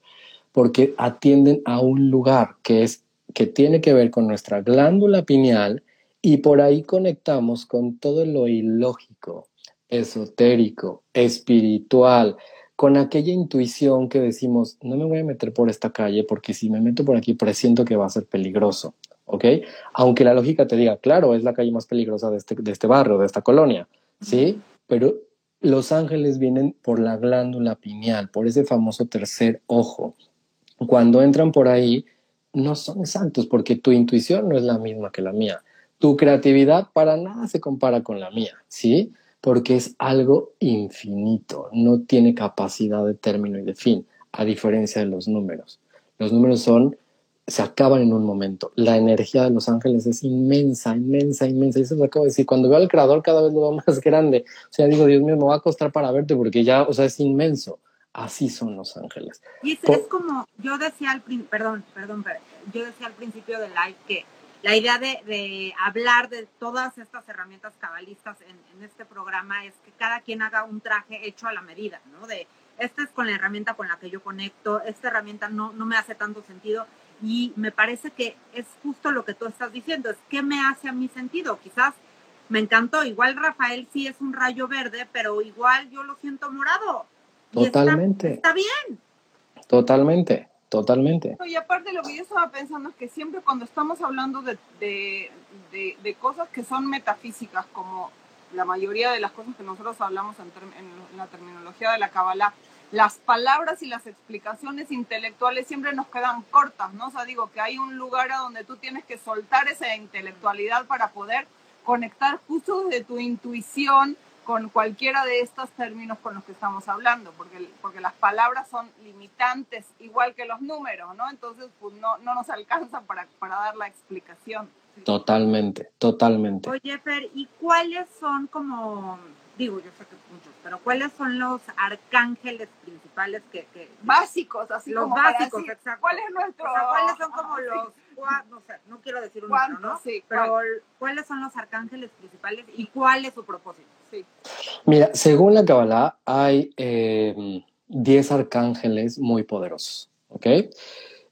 Speaker 4: porque atienden a un lugar que es que tiene que ver con nuestra glándula pineal y por ahí conectamos con todo lo ilógico, esotérico, espiritual, con aquella intuición que decimos, no me voy a meter por esta calle porque si me meto por aquí presiento que va a ser peligroso, ¿ok? Aunque la lógica te diga, claro, es la calle más peligrosa de este, de este barrio, de esta colonia, ¿sí? Pero los ángeles vienen por la glándula pineal, por ese famoso tercer ojo. Cuando entran por ahí, no son exactos porque tu intuición no es la misma que la mía. Tu creatividad para nada se compara con la mía, ¿sí? Porque es algo infinito, no tiene capacidad de término y de fin, a diferencia de los números. Los números son, se acaban en un momento. La energía de los ángeles es inmensa, inmensa, inmensa. Y eso lo acabo de decir. Cuando veo al creador, cada vez lo veo más grande. O sea, digo, Dios mío, me va a costar para verte porque ya, o sea, es inmenso. Así son los ángeles.
Speaker 2: Y es, Por... es como, yo decía al, perdón, perdón, perdón, yo decía al principio del live que la idea de, de, hablar de todas estas herramientas cabalistas en, en, este programa es que cada quien haga un traje hecho a la medida, ¿no? De esta es con la herramienta con la que yo conecto, esta herramienta no, no me hace tanto sentido y me parece que es justo lo que tú estás diciendo, es qué me hace a mi sentido, quizás me encantó, igual Rafael sí es un rayo verde, pero igual yo lo siento morado.
Speaker 4: Totalmente.
Speaker 2: Está, está bien.
Speaker 4: Totalmente. Totalmente.
Speaker 3: Y aparte lo que yo estaba pensando es que siempre cuando estamos hablando de, de, de, cosas que son metafísicas, como la mayoría de las cosas que nosotros hablamos en, en, en la terminología de la Kabbalah, las palabras y las explicaciones intelectuales siempre nos quedan cortas, ¿no? O sea, digo que hay un lugar a donde tú tienes que soltar esa intelectualidad para poder conectar justo desde tu intuición con cualquiera de estos términos con los que estamos hablando, porque, porque las palabras son limitantes, igual que los números, ¿no? Entonces, pues no, no nos alcanza para, para dar la explicación.
Speaker 4: Totalmente, totalmente.
Speaker 2: Oye, Fer, ¿y cuáles son como, digo, yo sé que pero cuáles son los arcángeles principales que... que
Speaker 3: básicos, así
Speaker 2: los
Speaker 3: como
Speaker 2: básicos,
Speaker 3: decir,
Speaker 2: exacto.
Speaker 3: ¿Cuál es nuestro...?
Speaker 2: O sea, ¿cuáles son como los, no sé, no quiero decir un número, ¿no?
Speaker 3: Sí,
Speaker 2: pero
Speaker 3: ¿cuál?
Speaker 2: ¿cuáles son los arcángeles principales y cuál es su propósito?
Speaker 3: Sí.
Speaker 4: Mira, según la Kabbalah, hay eh, 10 arcángeles muy poderosos, ¿ok?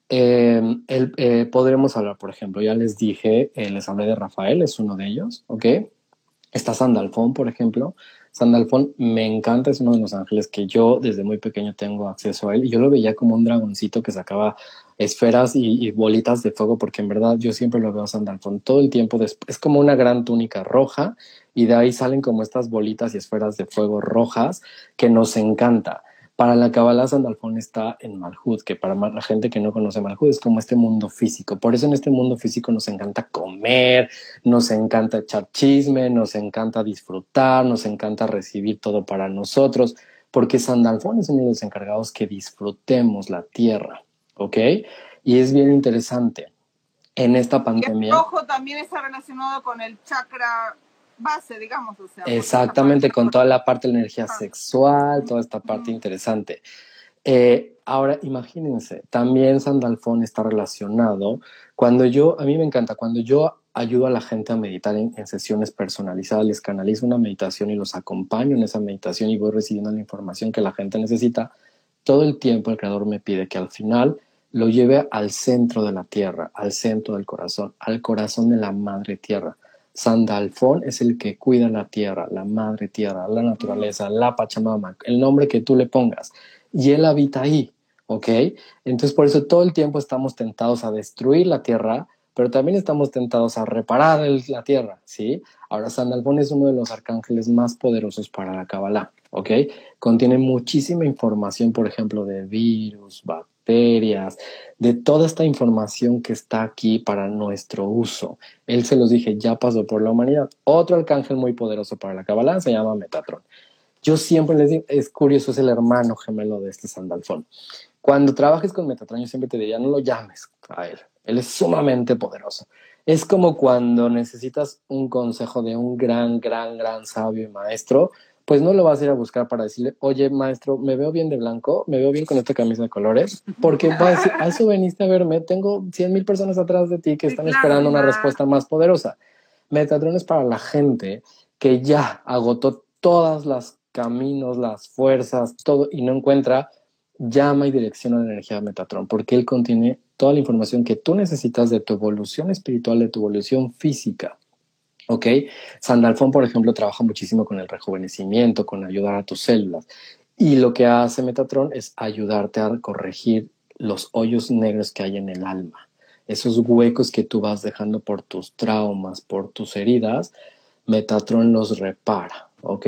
Speaker 4: Eh, el, eh, podremos hablar, por ejemplo, ya les dije, eh, les hablé de Rafael, es uno de ellos, ¿ok? Está Sandalfón, por ejemplo. Sandalfón me encanta, es uno de los ángeles que yo desde muy pequeño tengo acceso a él. Yo lo veía como un dragoncito que sacaba esferas y, y bolitas de fuego, porque en verdad yo siempre lo veo a Sandalfón todo el tiempo. Es como una gran túnica roja y de ahí salen como estas bolitas y esferas de fuego rojas que nos encanta. Para la Kabbalah, Sandalfón está en Malhut, que para la gente que no conoce Malhut es como este mundo físico. Por eso en este mundo físico nos encanta comer, nos encanta echar chisme, nos encanta disfrutar, nos encanta recibir todo para nosotros, porque Sandalfón es uno de los encargados que disfrutemos la tierra, ¿ok? Y es bien interesante. En esta pandemia...
Speaker 3: Y el rojo también está relacionado con el chakra base, digamos. O sea,
Speaker 4: Exactamente, con toda la parte de la energía sexual, toda esta parte interesante. Eh, ahora, imagínense, también Sandalfón está relacionado cuando yo, a mí me encanta, cuando yo ayudo a la gente a meditar en, en, sesiones personalizadas, les canalizo una meditación y los acompaño en esa meditación y voy recibiendo la información que la gente necesita, todo el tiempo el creador me pide que al final lo lleve al centro de la tierra, al centro del corazón, al corazón de la madre tierra. Sandalfón es el que cuida la tierra, la madre tierra, la naturaleza, la Pachamama, el nombre que tú le pongas. Y él habita ahí, ¿ok? Entonces por eso todo el tiempo estamos tentados a destruir la tierra, pero también estamos tentados a reparar el, la tierra, ¿sí? Ahora Sandalfón es uno de los arcángeles más poderosos para la Kabbalah, ¿ok? Contiene muchísima información, por ejemplo, de virus, bacterias, de toda esta información que está aquí para nuestro uso. Él se los dije, ya pasó por la humanidad. Otro arcángel muy poderoso para la Kabbalah se llama Metatron. Yo siempre les digo, es curioso, es el hermano gemelo de este Sandalfón. Cuando trabajes con Metatron, yo siempre te diría, no lo llames a él. Él es sumamente poderoso. Es como cuando necesitas un consejo de un gran, gran, gran sabio y maestro, pues no lo vas a ir a buscar para decirle, oye, maestro, me veo bien de blanco, me veo bien con esta camisa de colores, porque va a, decir, a eso veniste a verme, tengo 100 mil personas atrás de ti que están esperando una respuesta más poderosa. Metatron es para la gente que ya agotó todas las caminos, las fuerzas, todo, y no encuentra llama y direcciona la energía de Metatron, porque él contiene toda la información que tú necesitas de tu evolución espiritual, de tu evolución física. ¿Ok? Sandalfón, por ejemplo, trabaja muchísimo con el rejuvenecimiento, con ayudar a tus células. Y lo que hace Metatron es ayudarte a corregir los hoyos negros que hay en el alma. Esos huecos que tú vas dejando por tus traumas, por tus heridas, Metatron los repara. ¿Ok?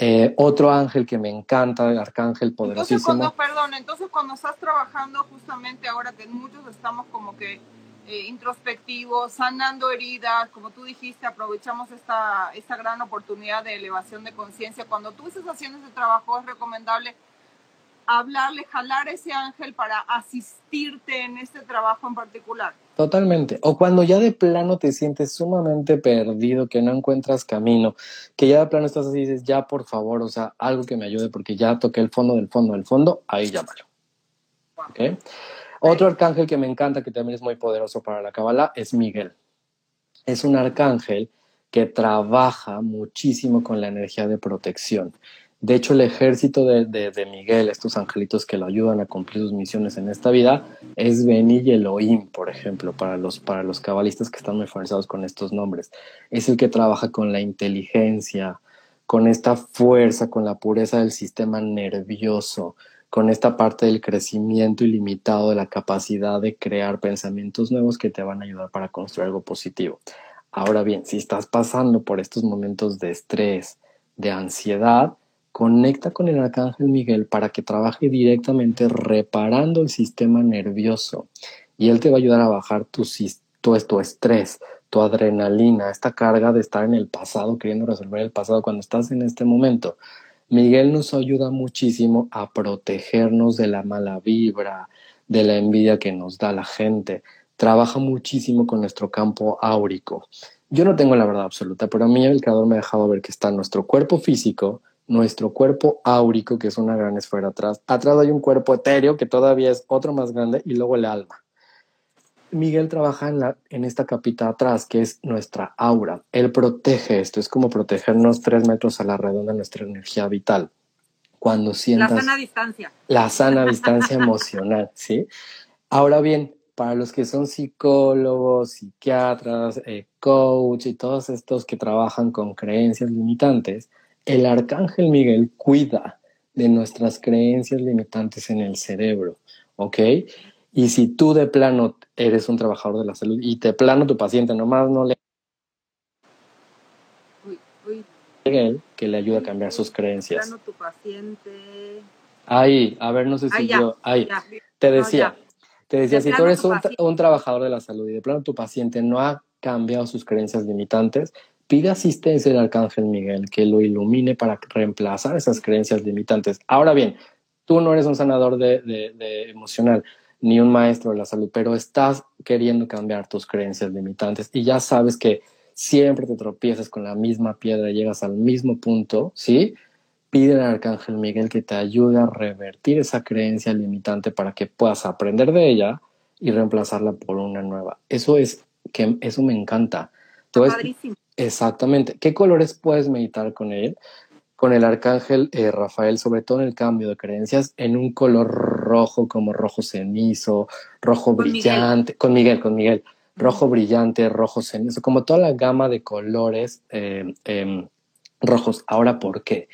Speaker 4: Eh, otro ángel que me encanta, el arcángel poderosísimo.
Speaker 3: Entonces, cuando, perdón, entonces cuando estás trabajando justamente ahora que muchos estamos como que eh, introspectivos, sanando heridas, como tú dijiste, aprovechamos esta, esta gran oportunidad de elevación de conciencia. Cuando tú estás haciendo ese trabajo es recomendable hablarle, jalar ese ángel para asistirte en este trabajo en particular.
Speaker 4: Totalmente. O cuando ya de plano te sientes sumamente perdido, que no encuentras camino, que ya de plano estás así y dices, ya por favor, o sea, algo que me ayude porque ya toqué el fondo del fondo del fondo, ahí llámalo. ¿Ok? Otro arcángel que me encanta, que también es muy poderoso para la Kabbalah, es Miguel. Es un arcángel que trabaja muchísimo con la energía de protección. De hecho, el ejército de, de, Miguel, estos angelitos que lo ayudan a cumplir sus misiones en esta vida, es Beni Elohim, por ejemplo, para los, para los cabalistas que están muy familiarizados con estos nombres. Es el que trabaja con la inteligencia, con esta fuerza, con la pureza del sistema nervioso, con esta parte del crecimiento ilimitado de la capacidad de crear pensamientos nuevos que te van a ayudar para construir algo positivo. Ahora bien, si estás pasando por estos momentos de estrés, de ansiedad, conecta con el arcángel Miguel para que trabaje directamente reparando el sistema nervioso y él te va a ayudar a bajar tu, tu, tu estrés, tu adrenalina, esta carga de estar en el pasado, queriendo resolver el pasado cuando estás en este momento. Miguel nos ayuda muchísimo a protegernos de la mala vibra, de la envidia que nos da la gente. Trabaja muchísimo con nuestro campo áurico. Yo no tengo la verdad absoluta, pero a mí el creador me ha dejado ver que está nuestro cuerpo físico, nuestro cuerpo áurico, que es una gran esfera atrás. Atrás hay un cuerpo etéreo, que todavía es otro más grande, y luego el alma. Miguel trabaja en, la, en esta capita atrás, que es nuestra aura. Él protege esto, es como protegernos tres metros a la redonda nuestra energía vital. Cuando sientas...
Speaker 2: La sana distancia.
Speaker 4: La sana distancia emocional, ¿sí? Ahora bien, para los que son psicólogos, psiquiatras, eh, coach y todos estos que trabajan con creencias limitantes, el arcángel Miguel cuida de nuestras creencias limitantes en el cerebro, ¿ok? Y si tú de plano eres un trabajador de la salud y de plano tu paciente nomás no le... Miguel, que le ayuda a cambiar sus creencias.
Speaker 2: De plano tu paciente...
Speaker 4: Ahí, a ver, no sé si yo... Ahí, te decía... Te decía, si tú eres un, un, trabajador de la salud y de plano tu paciente no ha cambiado sus creencias limitantes, pide asistencia del Arcángel Miguel que lo ilumine para reemplazar esas creencias limitantes. Ahora bien, tú no eres un sanador de, de, de emocional ni un maestro de la salud, pero estás queriendo cambiar tus creencias limitantes y ya sabes que siempre te tropiezas con la misma piedra y llegas al mismo punto, ¿sí? pide al Arcángel Miguel que te ayude a revertir esa creencia limitante para que puedas aprender de ella y reemplazarla por una nueva. Eso es que eso me encanta.
Speaker 2: Padrísimo.
Speaker 4: Exactamente. ¿Qué colores puedes meditar con él? Con el arcángel eh, Rafael, sobre todo en el cambio de creencias, en un color rojo como rojo cenizo, rojo
Speaker 2: Con
Speaker 4: brillante, con Miguel, con Miguel, rojo brillante, rojo cenizo, como toda la gama de colores eh, eh, rojos. Ahora, ¿por qué?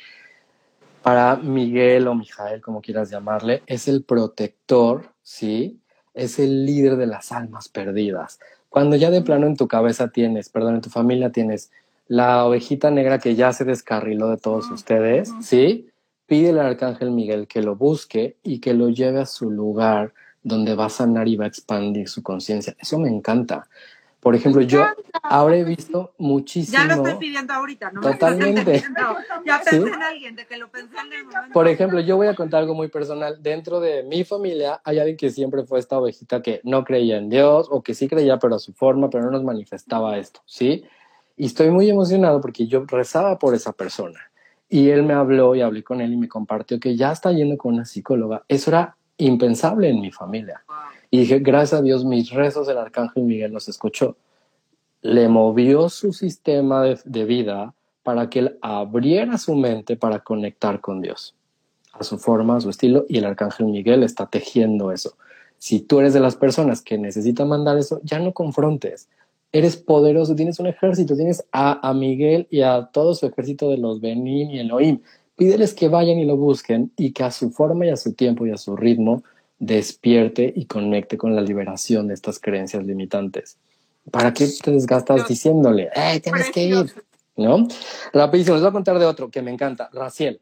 Speaker 4: para Miguel o Mijael, como quieras llamarle, es el protector, ¿sí? Es el líder de las almas perdidas. Cuando ya de plano en tu cabeza tienes, perdón, en tu familia tienes la ovejita negra que ya se descarriló de todos ustedes, ¿sí? Pídele al arcángel Miguel que lo busque y que lo lleve a su lugar donde va a sanar y va a expandir su conciencia. Eso me encanta. Por ejemplo, yo ahora he visto muchísimo.
Speaker 2: Ya lo estoy pidiendo ahorita, ¿no?
Speaker 4: Totalmente.
Speaker 2: Ya pensé ¿Sí? en alguien, de que lo pensé en el momento.
Speaker 4: Por ejemplo, yo voy a contar algo muy personal. Dentro de mi familia hay alguien que siempre fue esta ovejita que no creía en Dios o que sí creía, pero a su forma, pero no nos manifestaba esto, ¿sí? Y estoy muy emocionado porque yo rezaba por esa persona. Y él me habló y hablé con él y me compartió que ya está yendo con una psicóloga. Eso era impensable en mi familia. Y dije, gracias a Dios, mis rezos del Arcángel Miguel los escuchó. Le movió su sistema de, de, vida para que él abriera su mente para conectar con Dios, a su forma, a su estilo, y el Arcángel Miguel está tejiendo eso. Si tú eres de las personas que necesitan mandar eso, ya no confrontes. Eres poderoso, tienes un ejército, tienes a, a Miguel y a todo su ejército de los Benin y Elohim. Pídeles que vayan y lo busquen y que a su forma y a su tiempo y a su ritmo despierte y conecte con la liberación de estas creencias limitantes. ¿Para qué te desgastas diciéndole, hey, tienes que ir? ¿No? Rapidísimo, les voy a contar de otro que me encanta, Raciel.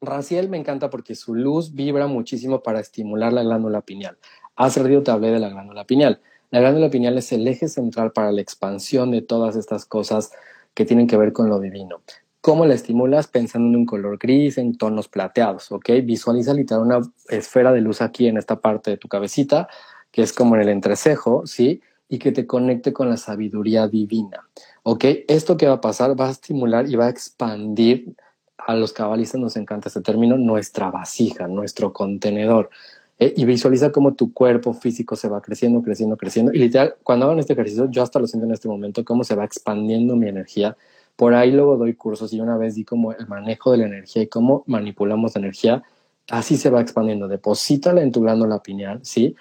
Speaker 4: Raciel me encanta porque su luz vibra muchísimo para estimular la glándula pineal. Hace ratito te hablé de la glándula pineal. La glándula pineal es el eje central para la expansión de todas estas cosas que tienen que ver con lo divino. ¿Cómo la estimulas? Pensando en un color gris, en tonos plateados, ¿ok? Visualiza literal una esfera de luz aquí en esta parte de tu cabecita, que es como en el entrecejo, ¿sí? Y que te conecte con la sabiduría divina, ¿ok? Esto que va a pasar va a estimular y va a expandir, a los cabalistas nos encanta este término, nuestra vasija, nuestro contenedor. ¿Eh? Y visualiza cómo tu cuerpo físico se va creciendo, creciendo, creciendo. Y literal, cuando hagan este ejercicio, yo hasta lo siento en este momento, cómo se va expandiendo mi energía por ahí luego doy cursos y una vez di como el manejo de la energía y cómo manipulamos la energía. Así se va expandiendo. Deposítala en tu glándula pineal, ¿sí?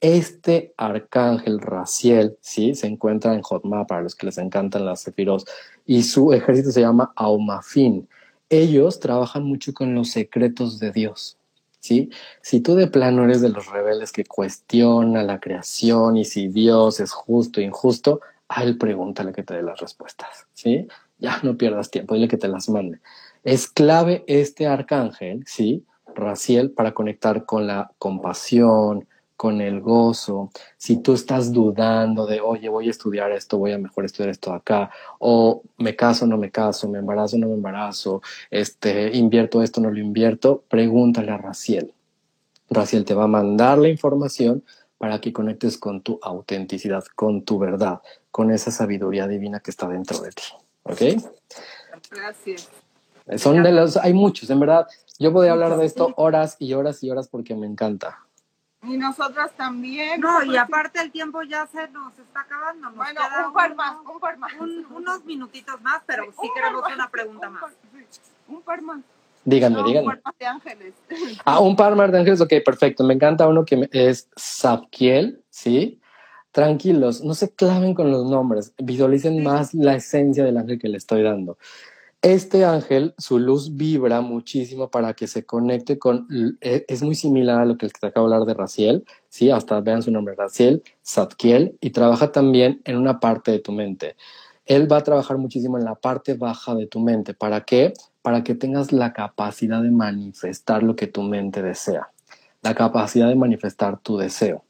Speaker 4: Este arcángel Raciel, ¿sí? Se encuentra en Jotma para los que les encantan las sefiros y su ejército se llama Aumafin. Ellos trabajan mucho con los secretos de Dios, ¿sí? Si tú de plano eres de los rebeldes que cuestiona la creación y si Dios es justo o injusto, a él pregúntale que te dé las respuestas, ¿sí? ya no pierdas tiempo, dile que te las mande. Es clave este arcángel, ¿sí? Raciel, para conectar con la compasión, con el gozo, si tú estás dudando de, oye, voy a estudiar esto, voy a mejor estudiar esto acá, o me caso, no me caso, me embarazo, no me embarazo, este, invierto esto, no lo invierto, pregúntale a Raciel. Raciel te va a mandar la información para que conectes con tu autenticidad, con tu verdad, con esa sabiduría divina que está dentro de ti. ¿Ok?
Speaker 3: Gracias.
Speaker 4: Son de los, hay muchos, en verdad. Yo podría hablar de esto horas y horas y horas porque me encanta.
Speaker 3: Y nosotras también.
Speaker 2: No, y aparte el tiempo ya se nos está acabando. Nos
Speaker 3: bueno,
Speaker 2: queda
Speaker 3: un par
Speaker 2: uno-
Speaker 3: más, un par más.
Speaker 2: un- unos minutitos más, pero sí
Speaker 3: Un
Speaker 2: queremos una pregunta
Speaker 3: un
Speaker 2: más.
Speaker 3: par- sí, Un par más.
Speaker 4: Díganme,
Speaker 3: No, un
Speaker 4: díganme.
Speaker 3: par más de ángeles.
Speaker 4: Ah, un par más de ángeles, ok, perfecto. Me encanta uno que me- es Zapkiel, ¿sí? Tranquilos, no se claven con los nombres, visualicen más la esencia del ángel que le estoy dando. Este ángel, su luz vibra muchísimo para que se conecte con, e- es muy similar a lo que te acabo de hablar de Raciel, ¿sí? Hasta vean su nombre, Raciel, Zadkiel, y trabaja también en una parte de tu mente. Él va a trabajar muchísimo en la parte baja de tu mente. ¿Para qué? Para que tengas la capacidad de manifestar lo que tu mente desea, la capacidad de manifestar tu deseo.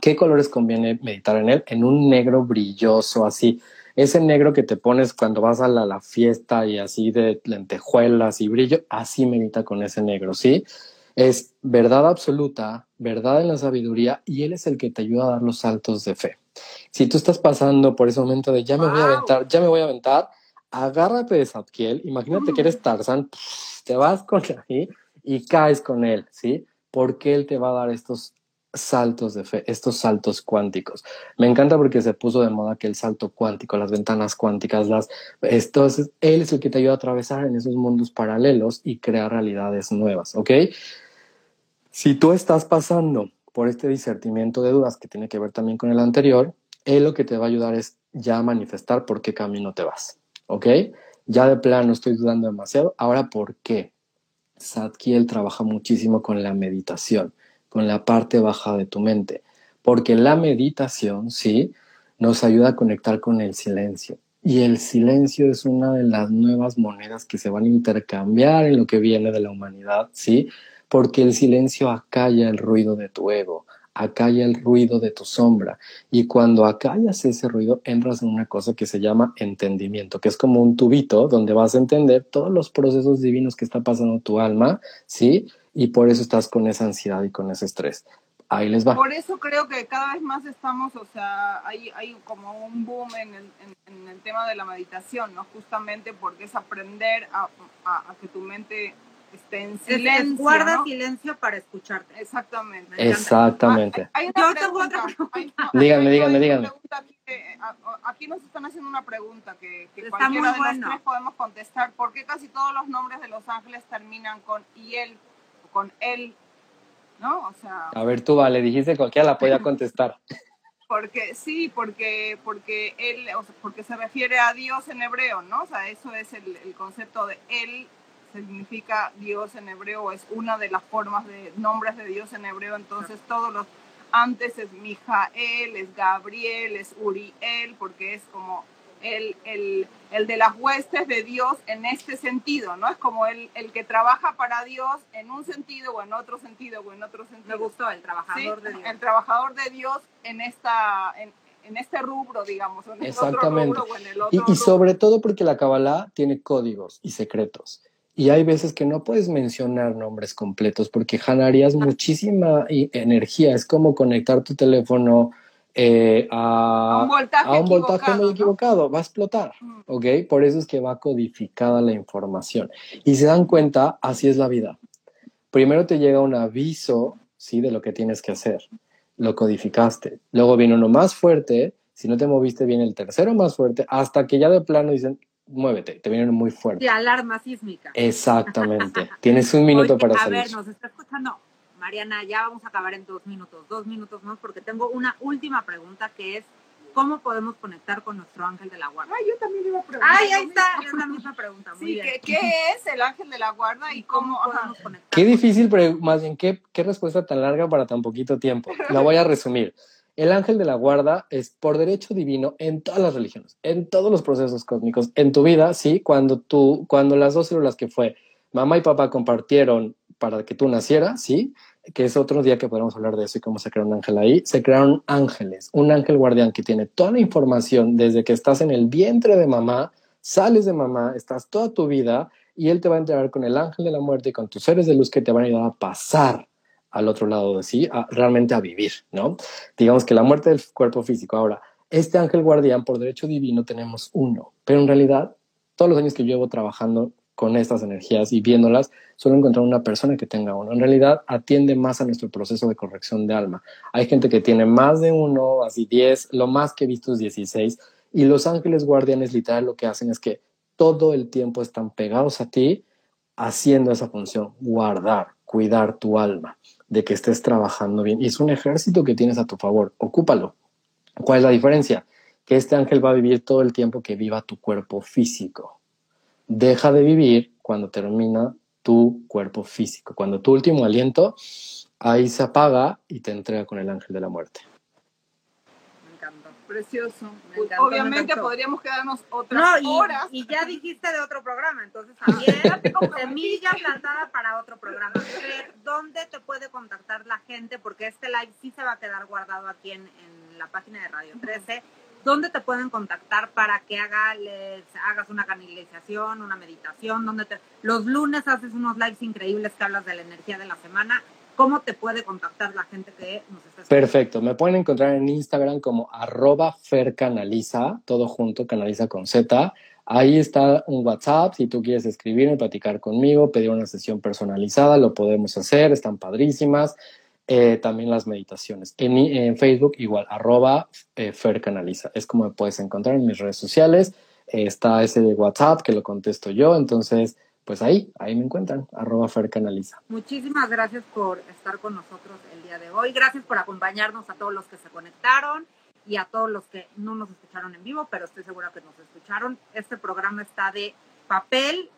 Speaker 4: ¿Qué colores conviene meditar en él? En un negro brilloso, así. Ese negro que te pones cuando vas a la, la fiesta y así de lentejuelas y brillo, así medita con ese negro, ¿sí? Es verdad absoluta, verdad en la sabiduría y él es el que te ayuda a dar los saltos de fe. Si tú estás pasando por ese momento de ya me voy a aventar, ya me voy a aventar, agárrate de Zadkiel, imagínate que eres Tarzán, te vas con ahí y caes con él, ¿sí? Porque él te va a dar estos saltos de fe, estos saltos cuánticos. Me encanta porque se puso de moda que el salto cuántico, las ventanas cuánticas, las entonces él es el que te ayuda a atravesar en esos mundos paralelos y crear realidades nuevas, ¿ok? Si tú estás pasando por este discernimiento de dudas que tiene que ver también con el anterior, él lo que te va a ayudar es ya manifestar por qué camino te vas, ¿ok? Ya de plano estoy dudando demasiado. Ahora, ¿por qué? Zadkiel trabaja muchísimo con la meditación, con la parte baja de tu mente, porque la meditación, sí, nos ayuda a conectar con el silencio. Y el silencio es una de las nuevas monedas que se van a intercambiar en lo que viene de la humanidad, ¿sí? Porque el silencio acalla el ruido de tu ego, acalla el ruido de tu sombra. Y cuando acallas ese ruido, entras en una cosa que se llama entendimiento, que es como un tubito donde vas a entender todos los procesos divinos que está pasando tu alma, ¿sí? Y por eso estás con esa ansiedad y con ese estrés. Ahí les va.
Speaker 3: Por eso creo que cada vez más estamos, o sea, hay, hay como un boom en el, en, en el tema de la meditación, ¿no? Justamente porque es aprender a, a- a que tu mente esté en
Speaker 2: es
Speaker 3: silencio.
Speaker 2: guarda
Speaker 3: ¿no?
Speaker 2: silencio para escucharte.
Speaker 3: Exactamente.
Speaker 4: Exactamente.
Speaker 3: Hay una
Speaker 2: Yo tengo
Speaker 3: pregunta.
Speaker 2: otra
Speaker 3: Hay- no,
Speaker 4: Díganme,
Speaker 3: hay-
Speaker 4: díganme,
Speaker 3: hay
Speaker 4: díganme.
Speaker 3: pregunta Aquí, que, a- aquí nos están haciendo una pregunta que, que cualquiera de
Speaker 2: bueno.
Speaker 3: los tres podemos contestar. ¿Por qué casi todos los nombres de los ángeles terminan con y él con él? ¿No? O sea,
Speaker 4: A ver, tú, vale, dijiste que cualquiera la podía contestar.
Speaker 3: porque sí, porque porque él, o sea, porque se refiere a Dios en hebreo, ¿no? O sea, eso es el, el concepto de él significa Dios en hebreo, es una de las formas de nombres de Dios en hebreo, entonces todos los antes es Mijael, es Gabriel, es Uriel, porque es como el, el, el de las huestes de Dios en este sentido, ¿no? Es como el, el que trabaja para Dios en un sentido o en otro sentido o en otro
Speaker 2: Me
Speaker 3: sentido.
Speaker 2: gustó el
Speaker 3: Sí,
Speaker 2: trabajador de Dios.
Speaker 3: el trabajador de Dios en esta en, en este rubro, digamos, en el
Speaker 4: Exactamente.
Speaker 3: otro rubro o en el otro
Speaker 4: Y, y
Speaker 3: rubro.
Speaker 4: sobre todo porque la Kabbalah tiene códigos y secretos. Y hay veces que no puedes mencionar nombres completos porque jalarías muchísima energía. Es como conectar tu teléfono eh, a,
Speaker 3: a un voltaje,
Speaker 4: a un voltaje
Speaker 3: equivocado,
Speaker 4: muy
Speaker 3: ¿no?
Speaker 4: equivocado. Va a explotar.
Speaker 3: Mm.
Speaker 4: ¿Ok? Por eso es que va codificada la información. Y se dan cuenta, así es la vida. Primero te llega un aviso, ¿sí? De lo que tienes que hacer. Lo codificaste. Luego viene uno más fuerte. Si no te moviste, viene el tercero más fuerte. Hasta que ya de plano dicen, muévete. Te vienen muy fuerte.
Speaker 2: Sí, alarma sísmica.
Speaker 4: Exactamente. Tienes un minuto
Speaker 2: Oye,
Speaker 4: para
Speaker 2: a
Speaker 4: salir.
Speaker 2: ver, nos está escuchando Mariana, ya vamos a acabar en dos minutos, dos minutos más, porque tengo una última pregunta que es, ¿cómo podemos conectar con nuestro ángel de la guarda?
Speaker 3: Ay, yo también iba a preguntar.
Speaker 2: Ay, ahí está, es la misma pregunta, muy
Speaker 3: Sí,
Speaker 2: bien.
Speaker 3: ¿qué, qué es el ángel de la guarda y
Speaker 2: ¿Cómo
Speaker 3: cómo?
Speaker 2: podemos conectar?
Speaker 4: Qué difícil, pero más bien, ¿qué, qué respuesta tan larga para tan poquito tiempo. La voy a resumir. El ángel de la guarda es por derecho divino en todas las religiones, en todos los procesos cósmicos, en tu vida, sí, cuando tú, cuando las dos células que fue mamá y papá compartieron para que tú nacieras, sí, que es otro día que podemos hablar de eso y cómo se crea un ángel ahí, se crearon ángeles, un ángel guardián que tiene toda la información desde que estás en el vientre de mamá, sales de mamá, estás toda tu vida y él te va a enterar con el ángel de la muerte y con tus seres de luz que te van a ayudar a pasar al otro lado de sí, realmente a vivir, ¿no? Digamos que la muerte del cuerpo físico. Ahora, este ángel guardián, por derecho divino, tenemos uno, pero en realidad, todos los años que llevo trabajando con estas energías y viéndolas, suelo encontrar una persona que tenga uno. En realidad atiende más a nuestro proceso de corrección de alma. Hay gente que tiene más de uno, así 10, lo más que he visto es 16, y los ángeles guardianes literal lo que hacen es que todo el tiempo están pegados a ti haciendo esa función, guardar, cuidar tu alma, de que estés trabajando bien. Y es un ejército que tienes a tu favor, ocúpalo. ¿Cuál es la diferencia? Que este ángel va a vivir todo el tiempo que viva tu cuerpo físico deja de vivir cuando termina tu cuerpo físico. Cuando tu último aliento, ahí se apaga y te entrega con el ángel de la muerte.
Speaker 3: Me encantó. Precioso. Obviamente podríamos quedarnos otras horas.
Speaker 2: Y ya dijiste de otro programa, entonces también semilla plantada para otro programa. ¿Dónde te puede contactar la gente? Porque este live sí se va a quedar guardado aquí en, en la página de Radio 13. ¿Dónde te pueden contactar para que haga, les hagas una canalización, una meditación? ¿Dónde te, los lunes haces unos lives increíbles que hablas de la energía de la semana. ¿Cómo te puede contactar la gente que nos está escuchando?
Speaker 4: Perfecto, me pueden encontrar en Instagram como arroba fercanaliza, todo junto, canaliza con Z. Ahí está un WhatsApp, si tú quieres escribirme, platicar conmigo, pedir una sesión personalizada, lo podemos hacer, están padrísimas. Eh, también las meditaciones. En, Facebook igual, arroba eh, Fercanaliza. Es como me puedes encontrar en mis redes sociales. Eh, está ese de WhatsApp que lo contesto yo. Entonces, pues ahí, ahí me encuentran, arroba Fercanaliza.
Speaker 2: Muchísimas gracias por estar con nosotros el día de hoy. Gracias por acompañarnos a todos los que se conectaron y a todos los que no nos escucharon en vivo, pero estoy segura que nos escucharon. Este programa está de papel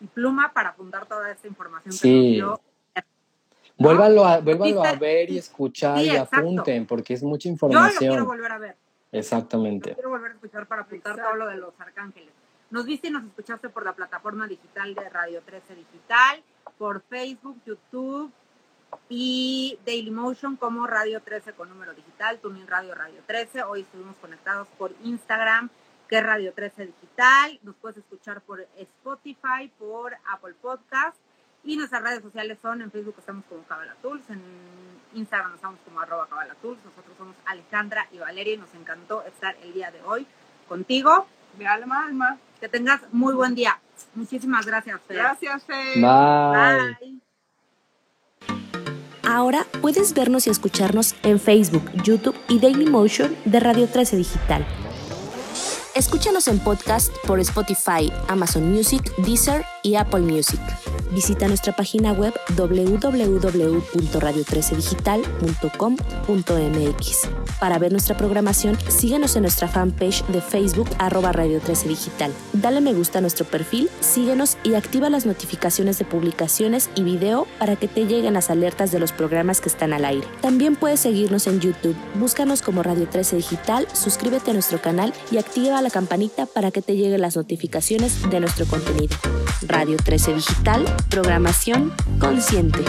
Speaker 2: y pluma para apuntar toda esta información que nos dio
Speaker 4: Vuélvanlo a, a ver y escuchar y apunten, porque es mucha información.
Speaker 2: Yo lo quiero volver a ver.
Speaker 4: Exactamente.
Speaker 2: quiero volver a escuchar para apuntar todo lo de los arcángeles. Nos viste y nos escuchaste por la plataforma digital de Radio 13 Digital, por Facebook, YouTube y Dailymotion como Radio 13 con número digital, Tuning Radio Radio 13. Hoy estuvimos conectados por Instagram, que es Radio 13 Digital. Nos puedes escuchar por Spotify, por Apple Podcast y nuestras redes sociales son, en Facebook estamos como Cabalatools, en Instagram estamos como arroba Cabalatools, nosotros somos Alejandra y Valeria y nos encantó estar el día de hoy contigo.
Speaker 3: De alma alma.
Speaker 2: Que tengas muy buen día. Muchísimas gracias,
Speaker 3: Fer. Gracias, Fer.
Speaker 4: Bye. Bye.
Speaker 1: Ahora puedes vernos y escucharnos en Facebook, YouTube y Dailymotion de Radio 13 Digital. Escúchanos en podcast por Spotify, Amazon Music, Deezer y Apple Music. Visita nuestra página web www.radio13digital.com.mx. Para ver nuestra programación, síguenos en nuestra fanpage de Facebook arroba Radio 13 Digital. Dale me gusta a nuestro perfil, síguenos y activa las notificaciones de publicaciones y video para que te lleguen las alertas de los programas que están al aire. También puedes seguirnos en YouTube. Búscanos como Radio 13 Digital, suscríbete a nuestro canal y activa la campanita para que te lleguen las notificaciones de nuestro contenido. Radio 13 Digital Programación consciente.